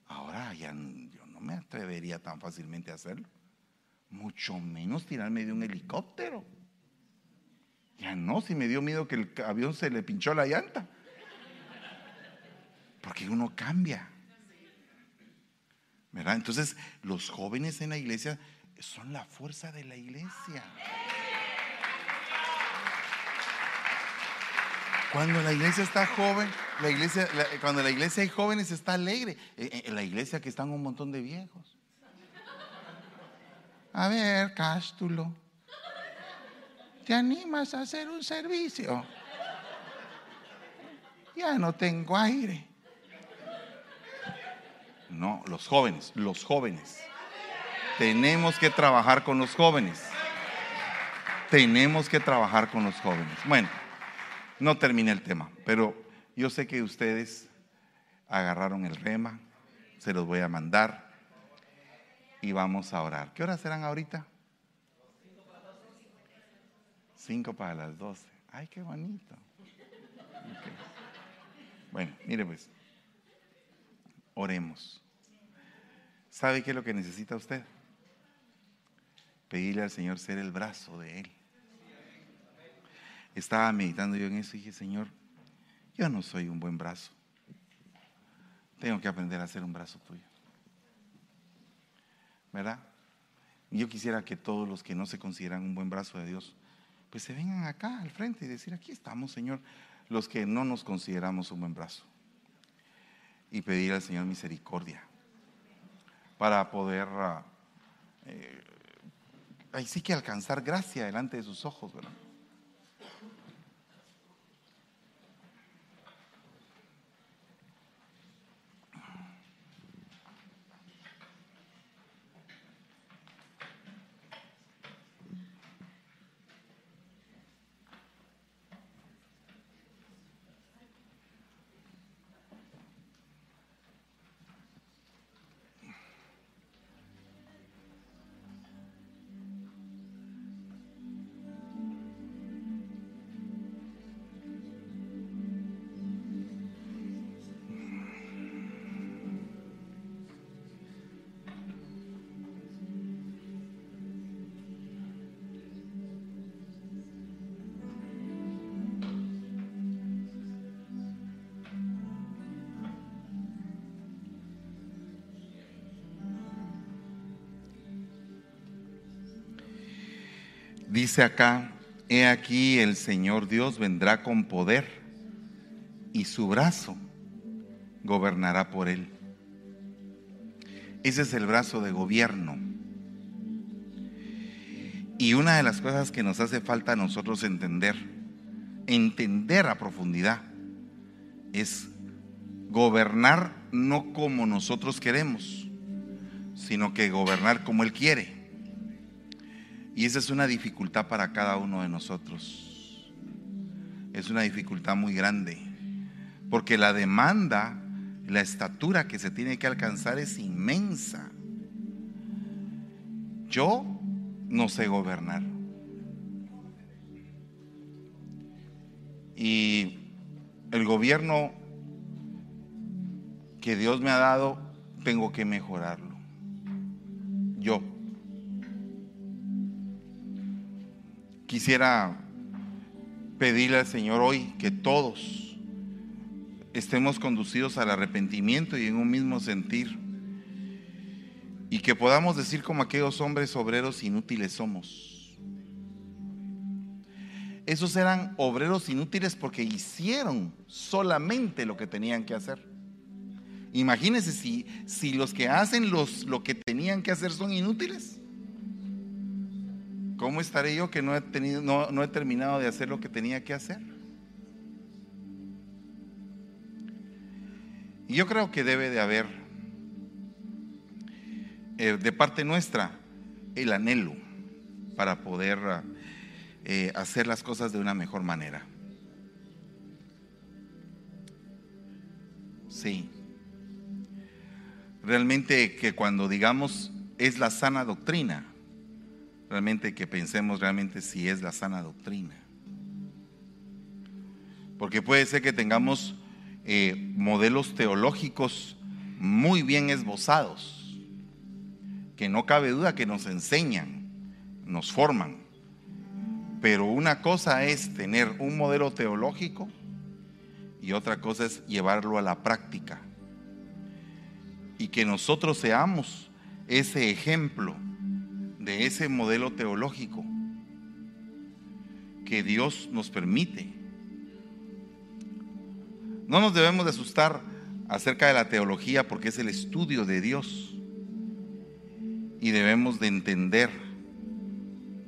Ahora ya yo no me atrevería tan fácilmente a hacerlo. Mucho menos tirarme de un helicóptero. Ya no, si me dio miedo que el avión se le pinchó la llanta. Porque uno cambia. ¿Verdad? Entonces, los jóvenes en la iglesia son la fuerza de la iglesia. Cuando la iglesia está joven, la iglesia, cuando la iglesia hay jóvenes está alegre. En eh, eh, la iglesia que están un montón de viejos. A ver, Cástulo, ¿te animas a hacer un servicio? Ya no tengo aire. No, los jóvenes, los jóvenes. Tenemos que trabajar con los jóvenes. Tenemos que trabajar con los jóvenes. Bueno, no terminé el tema, pero yo sé que ustedes agarraron el rema, se los voy a mandar y vamos a orar. ¿Qué horas serán ahorita? Cinco para las doce. Ay, qué bonito. Bueno, mire pues, oremos. ¿Sabe qué es lo que necesita usted? Pedirle al Señor ser el brazo de Él. Estaba meditando yo en eso y dije, Señor, yo no soy un buen brazo. Tengo que aprender a ser un brazo tuyo. ¿Verdad? Yo quisiera que todos los que no se consideran un buen brazo de Dios, pues se vengan acá al frente y decir, aquí estamos, Señor, los que no nos consideramos un buen brazo. Y pedir al Señor misericordia para poder, ah, eh, ahí sí que alcanzar gracia delante de sus ojos, ¿verdad? Dice acá, he aquí el Señor Dios vendrá con poder y su brazo gobernará por él. Ese es el brazo de gobierno. Y una de las cosas que nos hace falta a nosotros entender, entender a profundidad, es gobernar no como nosotros queremos, sino que gobernar como Él quiere. Y esa es una dificultad para cada uno de nosotros. Es una dificultad muy grande. Porque la demanda, la estatura que se tiene que alcanzar es inmensa. Yo no sé gobernar. Y el gobierno que Dios me ha dado, tengo que mejorarlo. Yo. Quisiera pedirle al Señor hoy que todos estemos conducidos al arrepentimiento y en un mismo sentir. Y que podamos decir como aquellos hombres obreros inútiles somos. esos eran obreros inútiles porque hicieron solamente lo que tenían que hacer. Imagínense si, si los que hacen los, lo que tenían que hacer son inútiles. ¿Cómo estaré yo que no he, tenido, no, no he terminado de hacer lo que tenía que hacer? Y yo creo que debe de haber eh, de parte nuestra el anhelo para poder eh, hacer las cosas de una mejor manera. Sí. Realmente que cuando digamos es la sana doctrina, realmente que pensemos realmente si es la sana doctrina. Porque puede ser que tengamos eh, modelos teológicos muy bien esbozados, que no cabe duda que nos enseñan, nos forman. Pero una cosa es tener un modelo teológico y otra cosa es llevarlo a la práctica. Y que nosotros seamos ese ejemplo de ese modelo teológico que Dios nos permite. No nos debemos de asustar acerca de la teología porque es el estudio de Dios. Y debemos de entender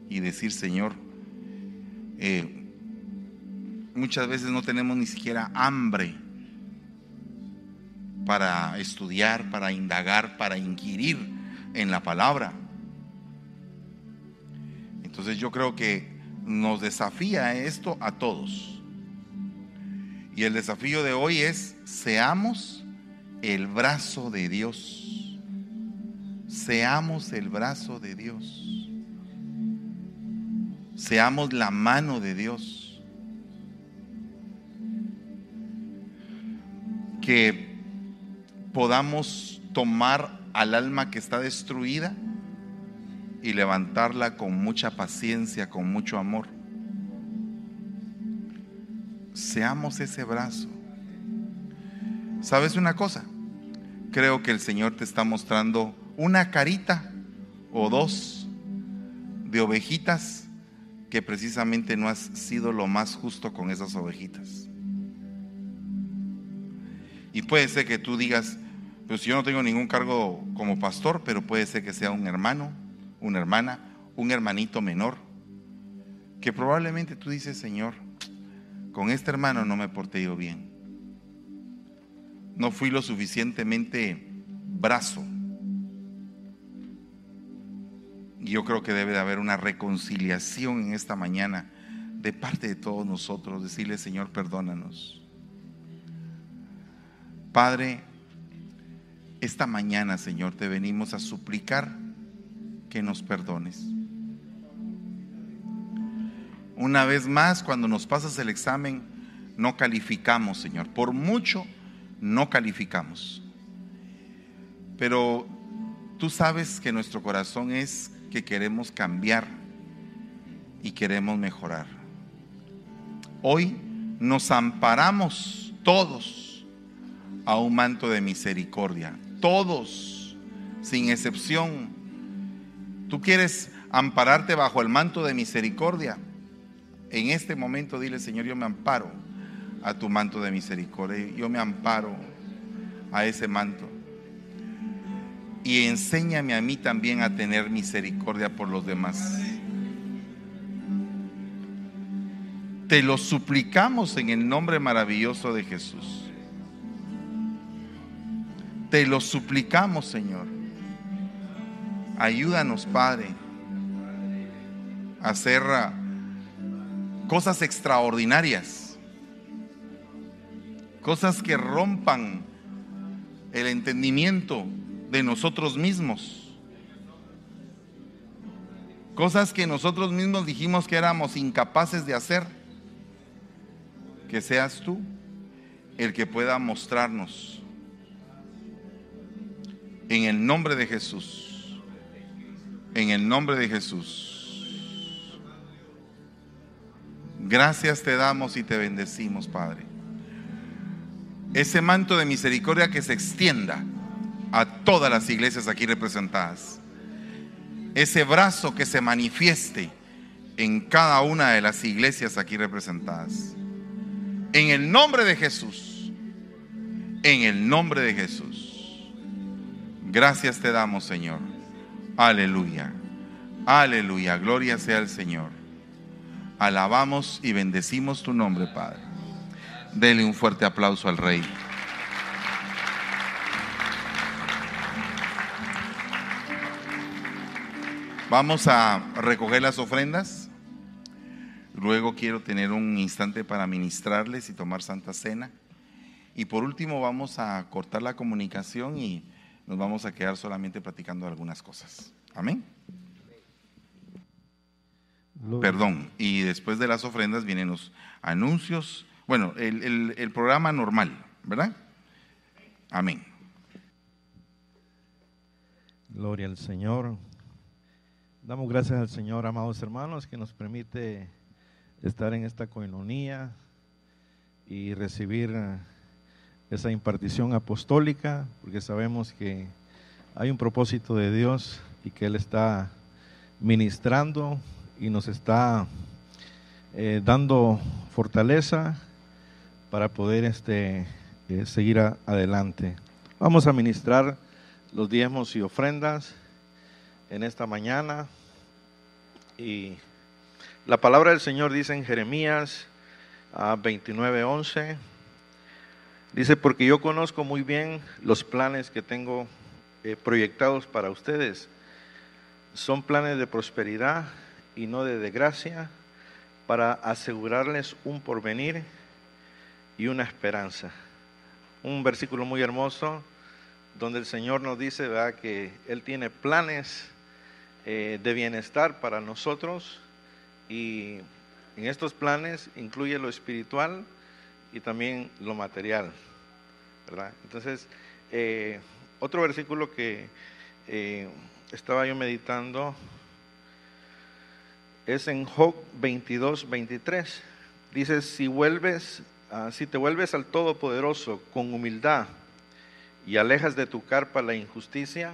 y decir, Señor, eh, muchas veces no tenemos ni siquiera hambre para estudiar, para indagar, para inquirir en la palabra. Entonces yo creo que nos desafía esto a todos. Y el desafío de hoy es, seamos el brazo de Dios. Seamos el brazo de Dios. Seamos la mano de Dios. Que podamos tomar al alma que está destruida y levantarla con mucha paciencia, con mucho amor. Seamos ese brazo. ¿Sabes una cosa? Creo que el Señor te está mostrando una carita o dos de ovejitas que precisamente no has sido lo más justo con esas ovejitas. Y puede ser que tú digas, pues yo no tengo ningún cargo como pastor, pero puede ser que sea un hermano, una hermana, un hermanito menor, que probablemente tú dices, Señor, con este hermano no me porté yo bien. No fui lo suficientemente brazo. Y yo creo que debe de haber una reconciliación en esta mañana de parte de todos nosotros, decirle, Señor, perdónanos. Padre, esta mañana, Señor, te venimos a suplicar que nos perdones. Una vez más, cuando nos pasas el examen, no calificamos, Señor. Por mucho, no calificamos. Pero tú sabes que nuestro corazón es que queremos cambiar y queremos mejorar. Hoy nos amparamos todos a un manto de misericordia. Todos, sin excepción, tú quieres ampararte bajo el manto de misericordia, en este momento dile, Señor, yo me amparo a tu manto de misericordia. Yo me amparo a ese manto. Y enséñame a mí también a tener misericordia por los demás. Te lo suplicamos en el nombre maravilloso de Jesús. Te lo suplicamos, Señor. Ayúdanos, Padre, a hacer cosas extraordinarias, cosas que rompan el entendimiento de nosotros mismos, cosas que nosotros mismos dijimos que éramos incapaces de hacer, que seas tú el que pueda mostrarnos. En el nombre de Jesús en el nombre de Jesús. Gracias te damos y te bendecimos, Padre. Ese manto de misericordia que se extienda a todas las iglesias aquí representadas. Ese brazo que se manifieste en cada una de las iglesias aquí representadas. En el nombre de Jesús. En el nombre de Jesús. Gracias te damos, Señor. Aleluya. Aleluya. Gloria sea al Señor. Alabamos y bendecimos tu nombre, Padre. Dele un fuerte aplauso al Rey. Vamos a recoger las ofrendas. Luego quiero tener un instante para ministrarles y tomar Santa Cena. Y por último vamos a cortar la comunicación y nos vamos a quedar solamente platicando algunas cosas. Amén. Perdón, y después de las ofrendas vienen los anuncios, bueno, el, el programa normal, ¿verdad? Amén. Gloria al Señor. Damos gracias al Señor, amados hermanos, que nos permite estar en esta coinonía y recibir esa impartición apostólica, porque sabemos que hay un propósito de Dios y que Él está ministrando y nos está eh, dando fortaleza para poder este, eh, seguir adelante. Vamos a ministrar los diezmos y ofrendas en esta mañana. Y la palabra del Señor dice en Jeremías 29:11, dice, porque yo conozco muy bien los planes que tengo eh, proyectados para ustedes. Son planes de prosperidad y no de desgracia, para asegurarles un porvenir y una esperanza. Un versículo muy hermoso donde el Señor nos dice que Él tiene planes eh, de bienestar para nosotros y en estos planes incluye lo espiritual y también lo material. ¿verdad? Entonces, eh, otro versículo que eh, estaba yo meditando es en Job 22, 23. Dice, si vuelves, ah, si te vuelves al Todopoderoso con humildad y alejas de tu carpa la injusticia,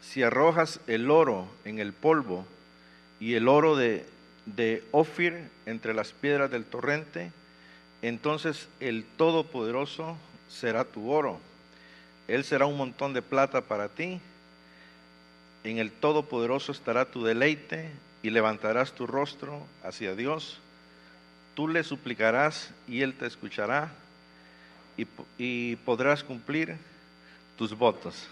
si arrojas el oro en el polvo y el oro de, de Ofir entre las piedras del torrente, entonces el Todopoderoso será tu oro. Él será un montón de plata para ti. En el Todopoderoso estará tu deleite y levantarás tu rostro hacia Dios. Tú le suplicarás y Él te escuchará y, y podrás cumplir tus votos.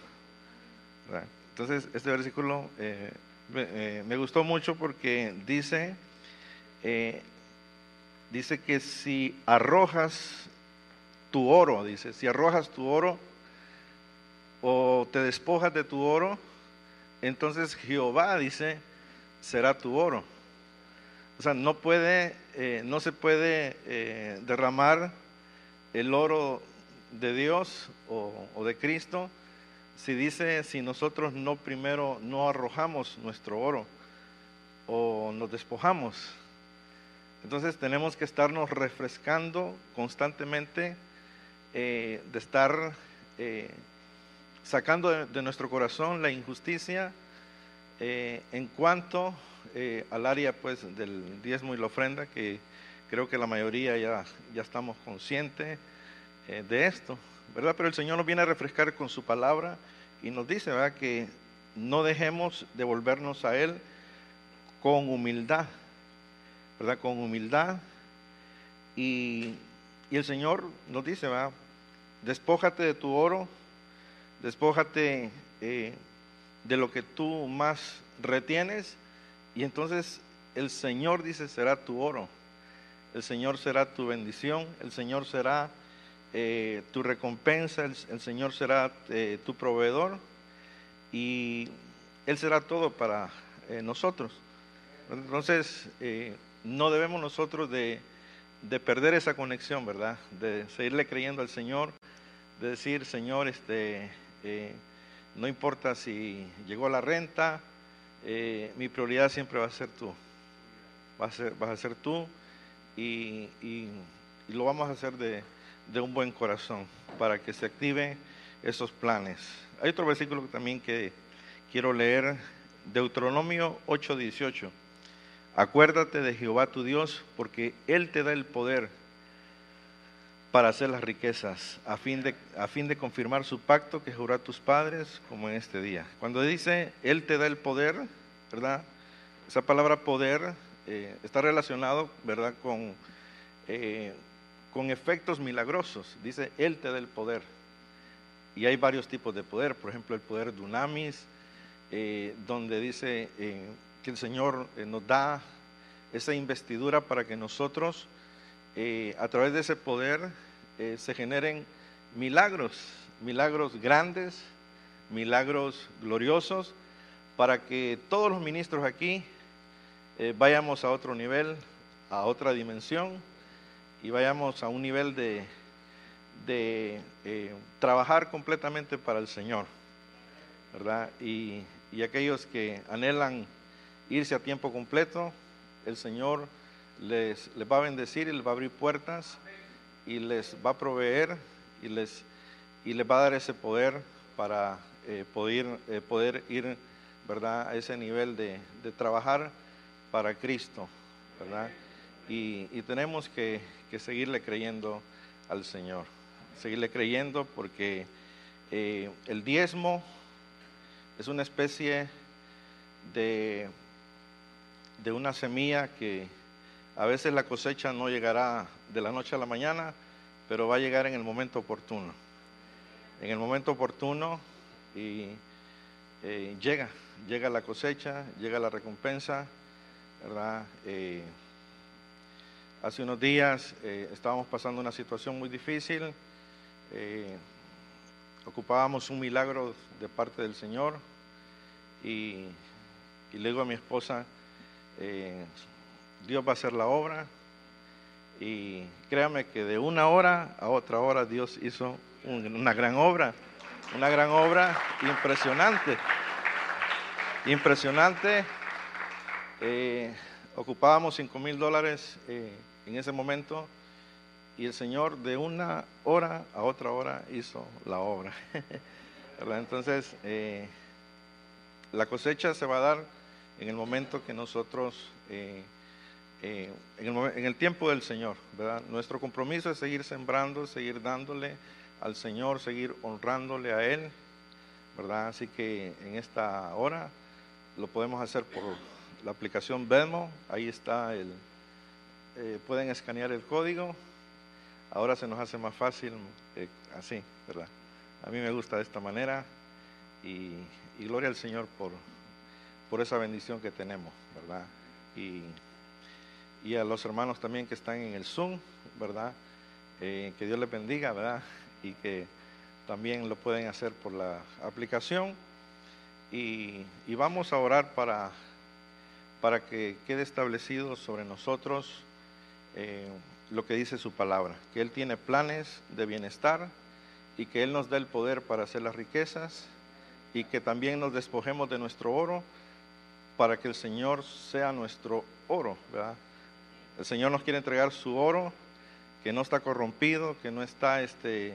Entonces, este versículo eh, eh, me gustó mucho porque dice, eh, dice que si arrojas tu oro, dice, si arrojas tu oro o te despojas de tu oro, entonces Jehová, dice, será tu oro. O sea, no puede, no se puede derramar el oro de Dios o de Cristo si dice, si nosotros no primero no arrojamos nuestro oro o nos despojamos, entonces tenemos que estarnos refrescando constantemente, eh, de estar eh, sacando de, nuestro corazón la injusticia eh, en cuanto al área pues del diezmo y la ofrenda, que creo que la mayoría ya, ya estamos conscientes de esto. ¿verdad? Pero el Señor nos viene a refrescar con su palabra y nos dice, ¿verdad? Que no dejemos de volvernos a Él con humildad, ¿verdad? Con humildad. Y, el Señor nos dice, ¿verdad? Despójate de tu oro, despójate eh, de lo que tú más retienes y entonces el Señor dice será tu oro, el Señor será tu bendición, el Señor será eh, tu recompensa, el, Señor será eh, tu proveedor y Él será todo para nosotros. Entonces, no debemos nosotros de, perder esa conexión, ¿verdad? De seguirle creyendo al Señor, de decir, Señor, este, no importa si llegó la renta, mi prioridad siempre va a ser tú. Va a ser, vas a ser tú y lo vamos a hacer de, de un buen corazón para que se active esos planes. Hay otro versículo también que quiero leer, Deuteronomio 8:18. Acuérdate de Jehová tu Dios, porque Él te da el poder para hacer las riquezas, a fin de, confirmar su pacto que juró a tus padres, como en este día. Cuando dice Él te da el poder, ¿verdad? Esa palabra poder eh, está relacionado, ¿verdad?, con, eh, con efectos milagrosos. Dice Él te da el poder. Y hay varios tipos de poder, por ejemplo, el poder dunamis, eh, donde dice que el Señor nos da esa investidura para que nosotros, a través de ese poder, se generen milagros, milagros grandes, milagros gloriosos, para que todos los ministros aquí eh, vayamos a otro nivel, a otra dimensión y vayamos a un nivel de, de eh, trabajar completamente para el Señor, ¿verdad? Y, y, aquellos que anhelan irse a tiempo completo, el Señor les, les va a bendecir y les va a abrir puertas y les va a proveer y les, y les va a dar ese poder para eh, poder, poder ir ¿verdad? a ese nivel de, de trabajar para Cristo, ¿verdad? Y, tenemos que, seguirle creyendo al Señor, seguirle creyendo porque eh, el diezmo es una especie de, de una semilla que a veces la cosecha no llegará de la noche a la mañana, pero va a llegar en el momento oportuno. En el momento oportuno y eh, llega, llega la cosecha, llega la recompensa ¿verdad? Eh, hace unos días eh, estábamos pasando una situación muy difícil, ocupábamos un milagro de parte del Señor y, y le digo a mi esposa, Dios va a hacer la obra y créame que de una hora a otra hora Dios hizo una gran obra, una gran obra impresionante, impresionante eh, ocupábamos 5 mil dólares eh, en ese momento y el Señor de una hora a otra hora hizo la obra. Entonces, eh, la cosecha se va a dar en el momento que nosotros, en el, tiempo del Señor, ¿verdad? Nuestro compromiso es seguir sembrando, seguir dándole al Señor, seguir honrándole a Él, ¿verdad? Así que en esta hora lo podemos hacer por la aplicación Venmo, ahí está el, eh, pueden escanear el código. Ahora se nos hace más fácil eh, así, ¿verdad? A mí me gusta de esta manera y, gloria al Señor por, por esa bendición que tenemos, ¿verdad? Y, y, a los hermanos también que están en el Zoom, ¿verdad? Eh, que Dios les bendiga, ¿verdad? Y que también lo pueden hacer por la aplicación. Y, y vamos a orar para para que quede establecido sobre nosotros eh, lo que dice su palabra, que Él tiene planes de bienestar y que Él nos da el poder para hacer las riquezas y que también nos despojemos de nuestro oro para que el Señor sea nuestro oro, El Señor nos quiere entregar su oro que no está corrompido, que no está este,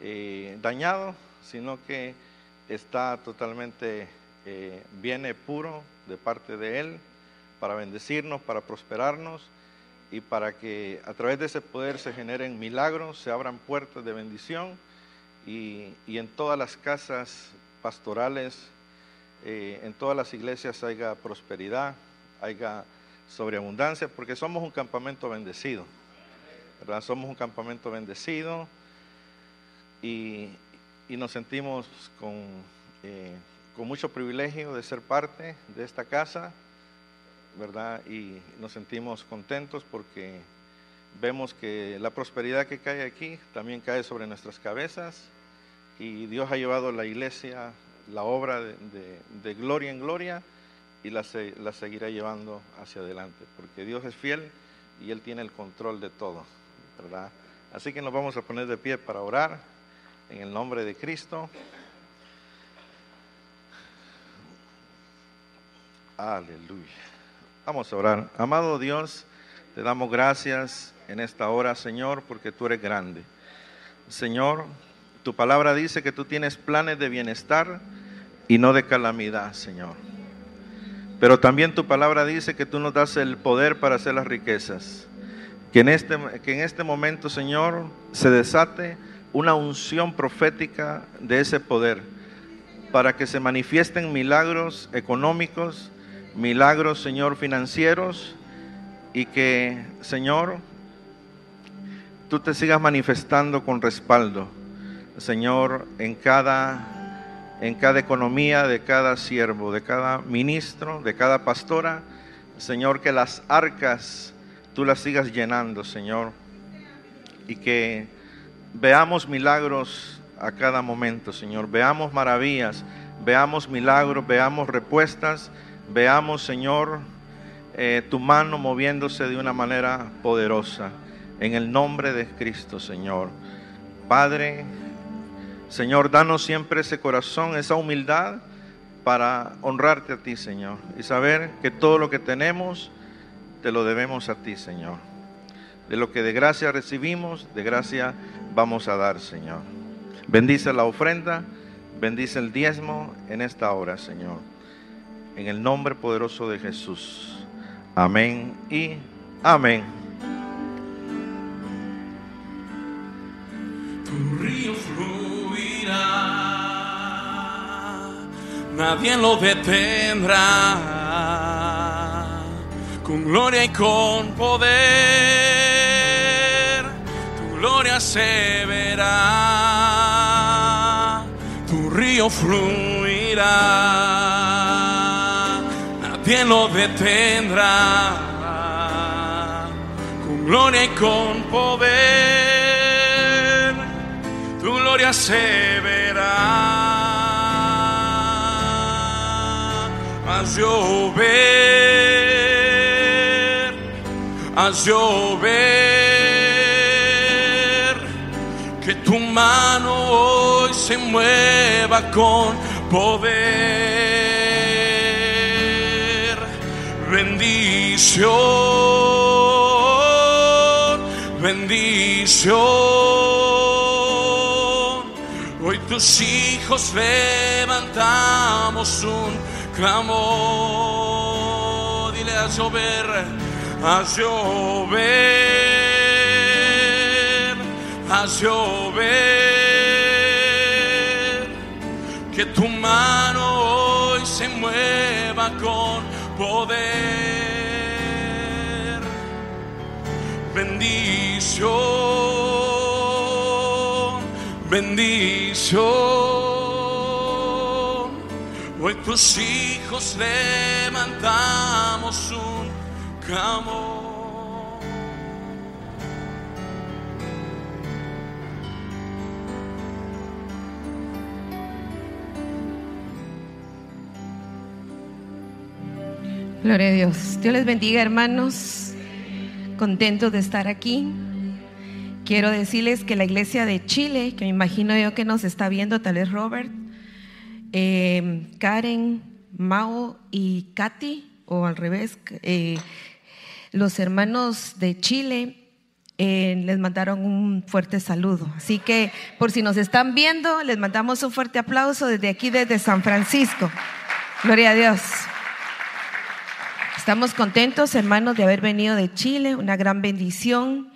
eh, dañado, sino que está totalmente, eh, viene puro de parte de Él para bendecirnos, para prosperarnos y para que a través de ese poder se generen milagros, se abran puertas de bendición y, en todas las casas pastorales, eh, en todas las iglesias haya prosperidad, haya sobreabundancia, porque somos un campamento bendecido, ¿verdad? Somos un campamento bendecido y, nos sentimos con, eh, con mucho privilegio de ser parte de esta casa ¿verdad? Y nos sentimos contentos porque vemos que la prosperidad que cae aquí también cae sobre nuestras cabezas y Dios ha llevado la iglesia, la obra de, gloria en gloria y la, la seguirá llevando hacia adelante, porque Dios es fiel y Él tiene el control de todo, ¿verdad? Así que nos vamos a poner de pie para orar en el nombre de Cristo. Aleluya. Vamos a orar. Amado Dios, te damos gracias en esta hora, Señor, porque tú eres grande. Señor, tu palabra dice que tú tienes planes de bienestar y no de calamidad, Señor. Pero también tu palabra dice que tú nos das el poder para hacer las riquezas. Que en este, que en este momento, Señor, se desate una unción profética de ese poder para que se manifiesten milagros económicos, milagros, Señor, financieros y que, Señor, tú te sigas manifestando con respaldo, Señor, en cada, en cada economía de cada siervo, de cada ministro, de cada pastora. Señor, que las arcas tú las sigas llenando, Señor, y que veamos milagros a cada momento, Señor. Veamos maravillas, veamos milagros, veamos respuestas, veamos, Señor, eh, tu mano moviéndose de una manera poderosa. En el nombre de Cristo, Señor. Padre, Señor, danos siempre ese corazón, esa humildad para honrarte a ti, Señor. Y saber que todo lo que tenemos, te lo debemos a ti, Señor. De lo que de gracia recibimos, de gracia vamos a dar, Señor. Bendice la ofrenda, bendice el diezmo en esta hora, Señor. En el nombre poderoso de Jesús. Amén y amén. Nadie lo detendrá. Con gloria y con poder, tu gloria se verá. Tu río fluirá, nadie lo detendrá. Con gloria y con poder, gloria se verá. Haz llover, haz llover, que tu mano hoy se mueva con poder. Bendición, bendición. Tus hijos levantamos un clamor. Dile a llover, a llover, a llover. Que tu mano hoy se mueva con poder. Bendición, bendición. Hoy tus hijos levantamos un clamor. Gloria a Dios. Dios les bendiga, hermanos. Contentos de estar aquí. Quiero decirles que la iglesia de Chile, que me imagino yo que nos está viendo, tal vez Robert, eh, Karen, Mao y Katy, o al revés, eh, los hermanos de Chile eh, les mandaron un fuerte saludo. Así que por si nos están viendo, les mandamos un fuerte aplauso desde aquí, desde San Francisco. Gloria a Dios. Estamos contentos, hermanos, de haber venido de Chile, una gran bendición.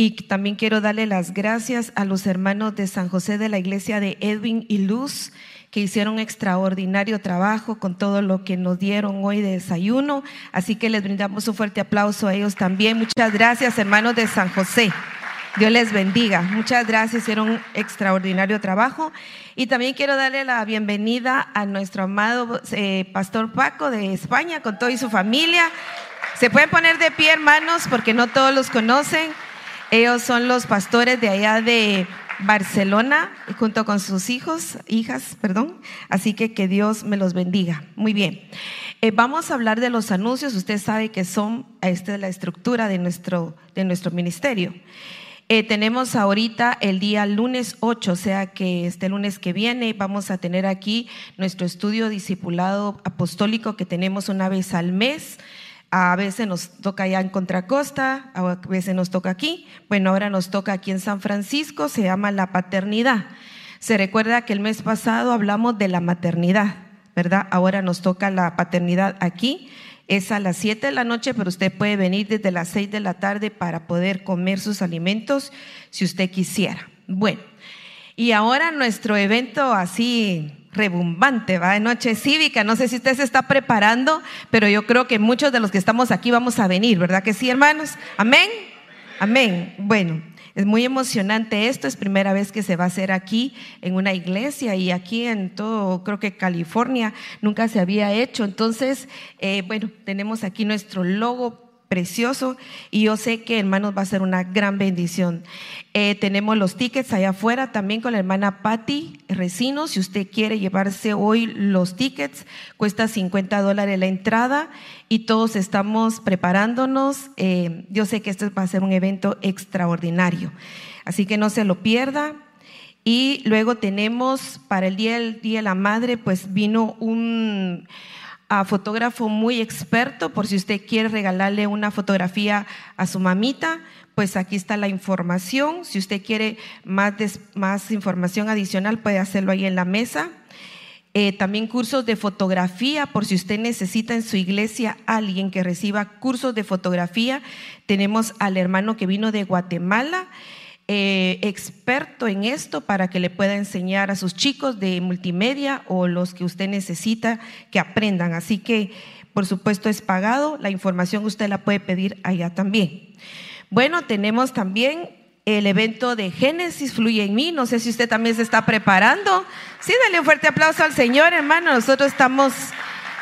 Y también quiero darle las gracias a los hermanos de San José de la iglesia de Edwin y Luz, que hicieron extraordinario trabajo con todo lo que nos dieron hoy de desayuno. Así que les brindamos un fuerte aplauso a ellos también. Muchas gracias, hermanos de San José. Dios les bendiga. Muchas gracias, hicieron un extraordinario trabajo. Y también quiero darle la bienvenida a nuestro amado eh, Pastor Paco de España con toda y su familia. Se pueden poner de pie, hermanos, porque no todos los conocen. Ellos son los pastores de allá de Barcelona, junto con sus hijos, hijas, perdón. Así que que Dios me los bendiga. Muy bien. Eh, vamos a hablar de los anuncios. Usted sabe que son, esta es la estructura de nuestro, de nuestro ministerio. Eh, tenemos ahorita el día lunes 8, o sea que este lunes que viene vamos a tener aquí nuestro estudio discipulado apostólico que tenemos una vez al mes. A veces nos toca allá en Contracosta, a veces nos toca aquí. Bueno, ahora nos toca aquí en San Francisco, se llama la paternidad. Se recuerda que el mes pasado hablamos de la maternidad, ¿verdad? Ahora nos toca la paternidad aquí. Es a las 7 de la noche, pero usted puede venir desde las 6 de la tarde para poder comer sus alimentos si usted quisiera. Bueno, y ahora nuestro evento así rebumbante, va noche cívica. No sé si usted se está preparando, pero yo creo que muchos de los que estamos aquí vamos a venir, ¿verdad que sí, hermanos? Amén. Amén. Bueno, es muy emocionante esto, es primera vez que se va a hacer aquí en una iglesia y aquí en todo, creo que California nunca se había hecho. Entonces, eh, bueno, tenemos aquí nuestro logo precioso y yo sé que hermanos va a ser una gran bendición. Eh, tenemos los tickets allá afuera también con la hermana Patti Recino. Si usted quiere llevarse hoy los tickets, cuesta 50 dólares la entrada y todos estamos preparándonos. Eh, yo sé que este va a ser un evento extraordinario, así que no se lo pierda. Y luego tenemos para el Día del Día de la Madre, pues vino un a fotógrafo muy experto, por si usted quiere regalarle una fotografía a su mamita, pues aquí está la información. Si usted quiere más, más información adicional, puede hacerlo ahí en la mesa. Eh, también cursos de fotografía, por si usted necesita en su iglesia alguien que reciba cursos de fotografía. Tenemos al hermano que vino de Guatemala eh, experto en esto para que le pueda enseñar a sus chicos de multimedia o los que usted necesita que aprendan. Así que, por supuesto, es pagado. La información usted la puede pedir allá también. Bueno, tenemos también el evento de Génesis Fluye en mí. No sé si usted también se está preparando. Sí, dale un fuerte aplauso al Señor, hermano. Nosotros estamos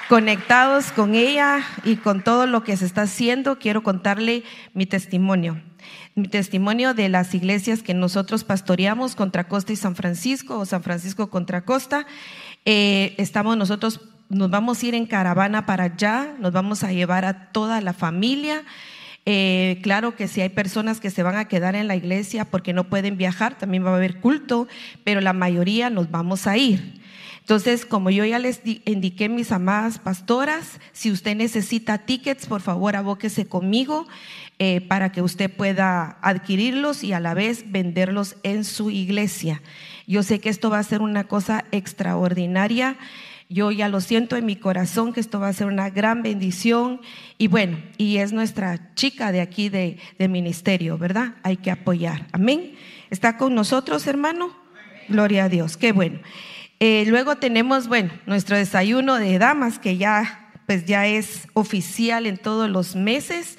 conectados con ella y con todo lo que se está haciendo. Quiero contarle mi testimonio mi testimonio de las iglesias que nosotros pastoreamos, Contra Costa y San Francisco, o San Francisco Contra Costa. Eh, estamos nosotros, nos vamos a ir en caravana para allá, nos vamos a llevar a toda la familia. Eh, claro que si hay personas que se van a quedar en la iglesia porque no pueden viajar, también va a haber culto, pero la mayoría nos vamos a ir. Entonces, como yo ya les indiqué, mis amadas pastoras, si usted necesita tickets, por favor abóquese conmigo. Eh, para que usted pueda adquirirlos y a la vez venderlos en su iglesia. Yo sé que esto va a ser una cosa extraordinaria. Yo ya lo siento en mi corazón que esto va a ser una gran bendición. Y bueno, y es nuestra chica de aquí de, ministerio, ¿verdad? Hay que apoyar. Amén. ¿Está con nosotros, hermano? Gloria a Dios. Qué bueno. Eh, luego tenemos, bueno, nuestro desayuno de damas que ya, pues ya es oficial en todos los meses.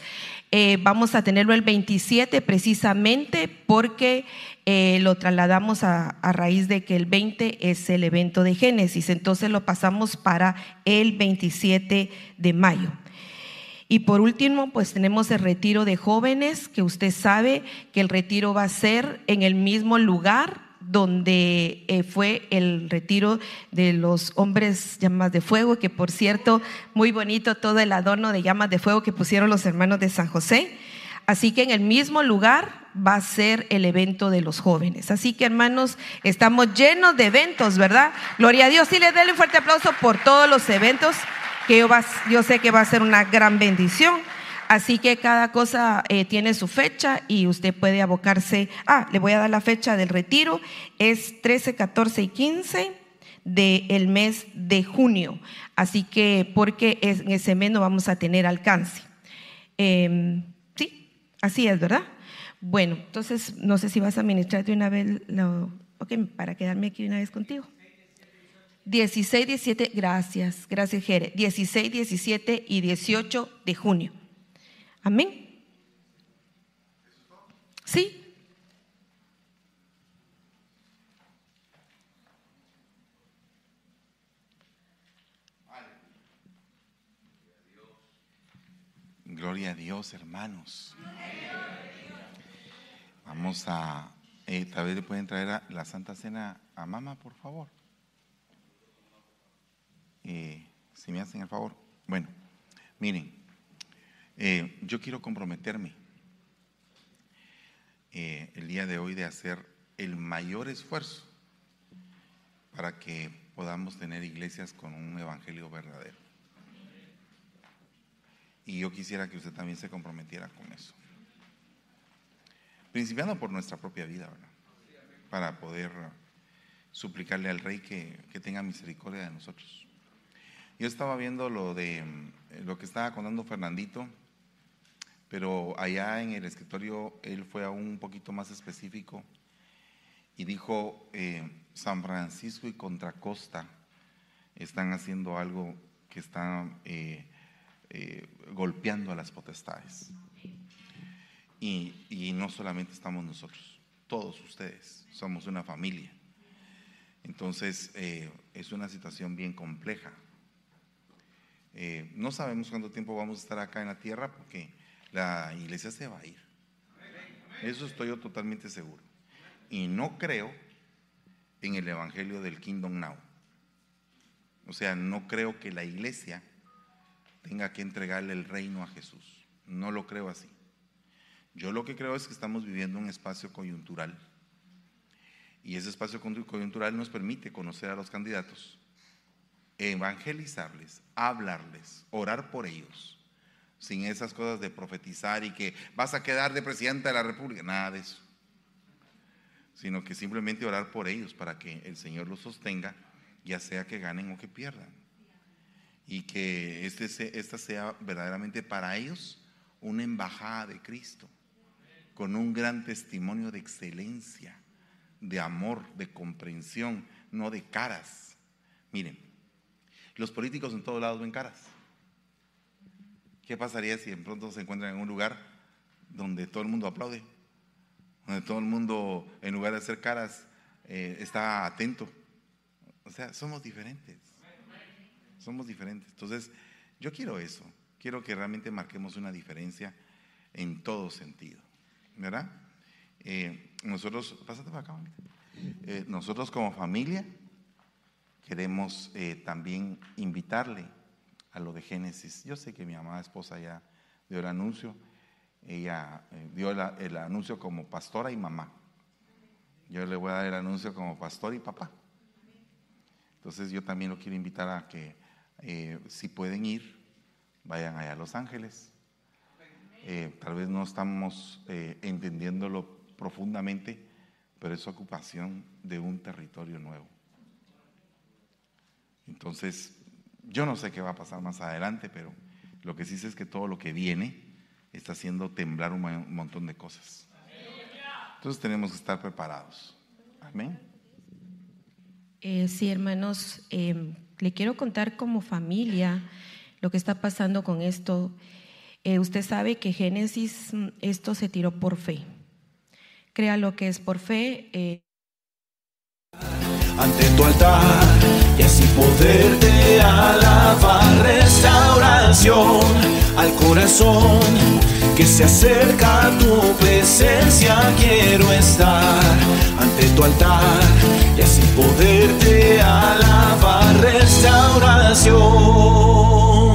Eh, vamos a tenerlo el 27 precisamente porque eh, lo trasladamos a, raíz de que el 20 es el evento de Génesis, entonces lo pasamos para el 27 de mayo. Y por último, pues tenemos el retiro de jóvenes, que usted sabe que el retiro va a ser en el mismo lugar donde eh, fue el retiro de los hombres llamas de fuego, que por cierto, muy bonito todo el adorno de llamas de fuego que pusieron los hermanos de San José. Así que en el mismo lugar va a ser el evento de los jóvenes. Así que hermanos, estamos llenos de eventos, ¿verdad? Gloria a Dios. Y le den un fuerte aplauso por todos los eventos, que yo sé que va a ser una gran bendición. Así que cada cosa eh, tiene su fecha y usted puede abocarse. Ah, le voy a dar la fecha del retiro. Es 13, 14 y 15 del mes de junio. Así que porque en ese mes no vamos a tener alcance. Em, sí, así es, ¿verdad? Bueno, entonces no sé si vas a administrar de una vez, para quedarme aquí una vez contigo. 16, 17, gracias, gracias Jere. 16, 17 y 18 de junio. Amén. ¿Sí? Gloria a Dios, hermanos. Vamos a, eh, tal vez le pueden traer la Santa Cena a mamá, por favor. Eh, si me hacen el favor. Bueno, miren, eh, yo quiero comprometerme eh, el día de hoy de hacer el mayor esfuerzo para que podamos tener iglesias con un evangelio verdadero. Y yo quisiera que usted también se comprometiera con eso. Principiando por nuestra propia vida. Para poder suplicarle al Rey que, que tenga misericordia de nosotros. Yo estaba viendo lo de lo que estaba contando Fernandito, pero allá en el escritorio él fue aún un poquito más específico y dijo, eh, San Francisco y Contracosta están haciendo algo que está eh, eh, golpeando a las potestades. Y, y no solamente estamos nosotros, todos ustedes, somos una familia. Entonces, es una situación bien compleja. No sabemos cuánto tiempo vamos a estar acá en la tierra porque la iglesia se va a ir. Eso estoy yo totalmente seguro. Y no creo en el evangelio del Kingdom Now. O sea, no creo que la iglesia tenga que entregarle el reino a Jesús. No lo creo así. Yo lo que creo es que estamos viviendo un espacio coyuntural. Y ese espacio coyuntural nos permite conocer a los candidatos, evangelizarles, hablarles, orar por ellos, sin esas cosas de profetizar y que vas a quedar de presidente de la República, nada de eso, sino que simplemente orar por ellos para que el Señor los sostenga, ya sea que ganen o que pierdan, y que este, esta sea verdaderamente para ellos una embajada de Cristo, con un gran testimonio de excelencia de amor, de comprensión, no de caras. Miren, los políticos en todos lados ven caras. ¿Qué pasaría si de pronto se encuentran en un lugar donde todo el mundo aplaude? Donde todo el mundo, en lugar de hacer caras, eh, está atento. O sea, somos diferentes. Somos diferentes. Entonces, yo quiero eso. Quiero que realmente marquemos una diferencia en todo sentido. ¿Verdad? Eh, nosotros, pásate para acá. Eh, nosotros como familia queremos también invitarle a lo de Génesis. Yo sé que mi amada esposa ya dio el anuncio, ella eh, dio el anuncio como pastora y mamá. Yo le voy a dar el anuncio como pastor y papá. Entonces yo también lo quiero invitar a que eh, si pueden ir, vayan allá a Los Ángeles. Eh, tal vez no estamos eh, entendiéndolo profundamente, pero es ocupación de un territorio nuevo. Entonces, yo no sé qué va a pasar más adelante, pero lo que sí sé es que todo lo que viene está haciendo temblar un mo- un montón de cosas. Entonces tenemos que estar preparados. Amén. Eh, sí, hermanos, eh, le quiero contar como familia lo que está pasando con esto. Eh, usted sabe que Génesis, mm, esto se tiró por fe. Crea lo que es por fe. Ante tu altar y así poderte alabar. Restauración al corazón que se acerca a tu presencia. Quiero estar ante tu altar y así poderte alabar. Restauración.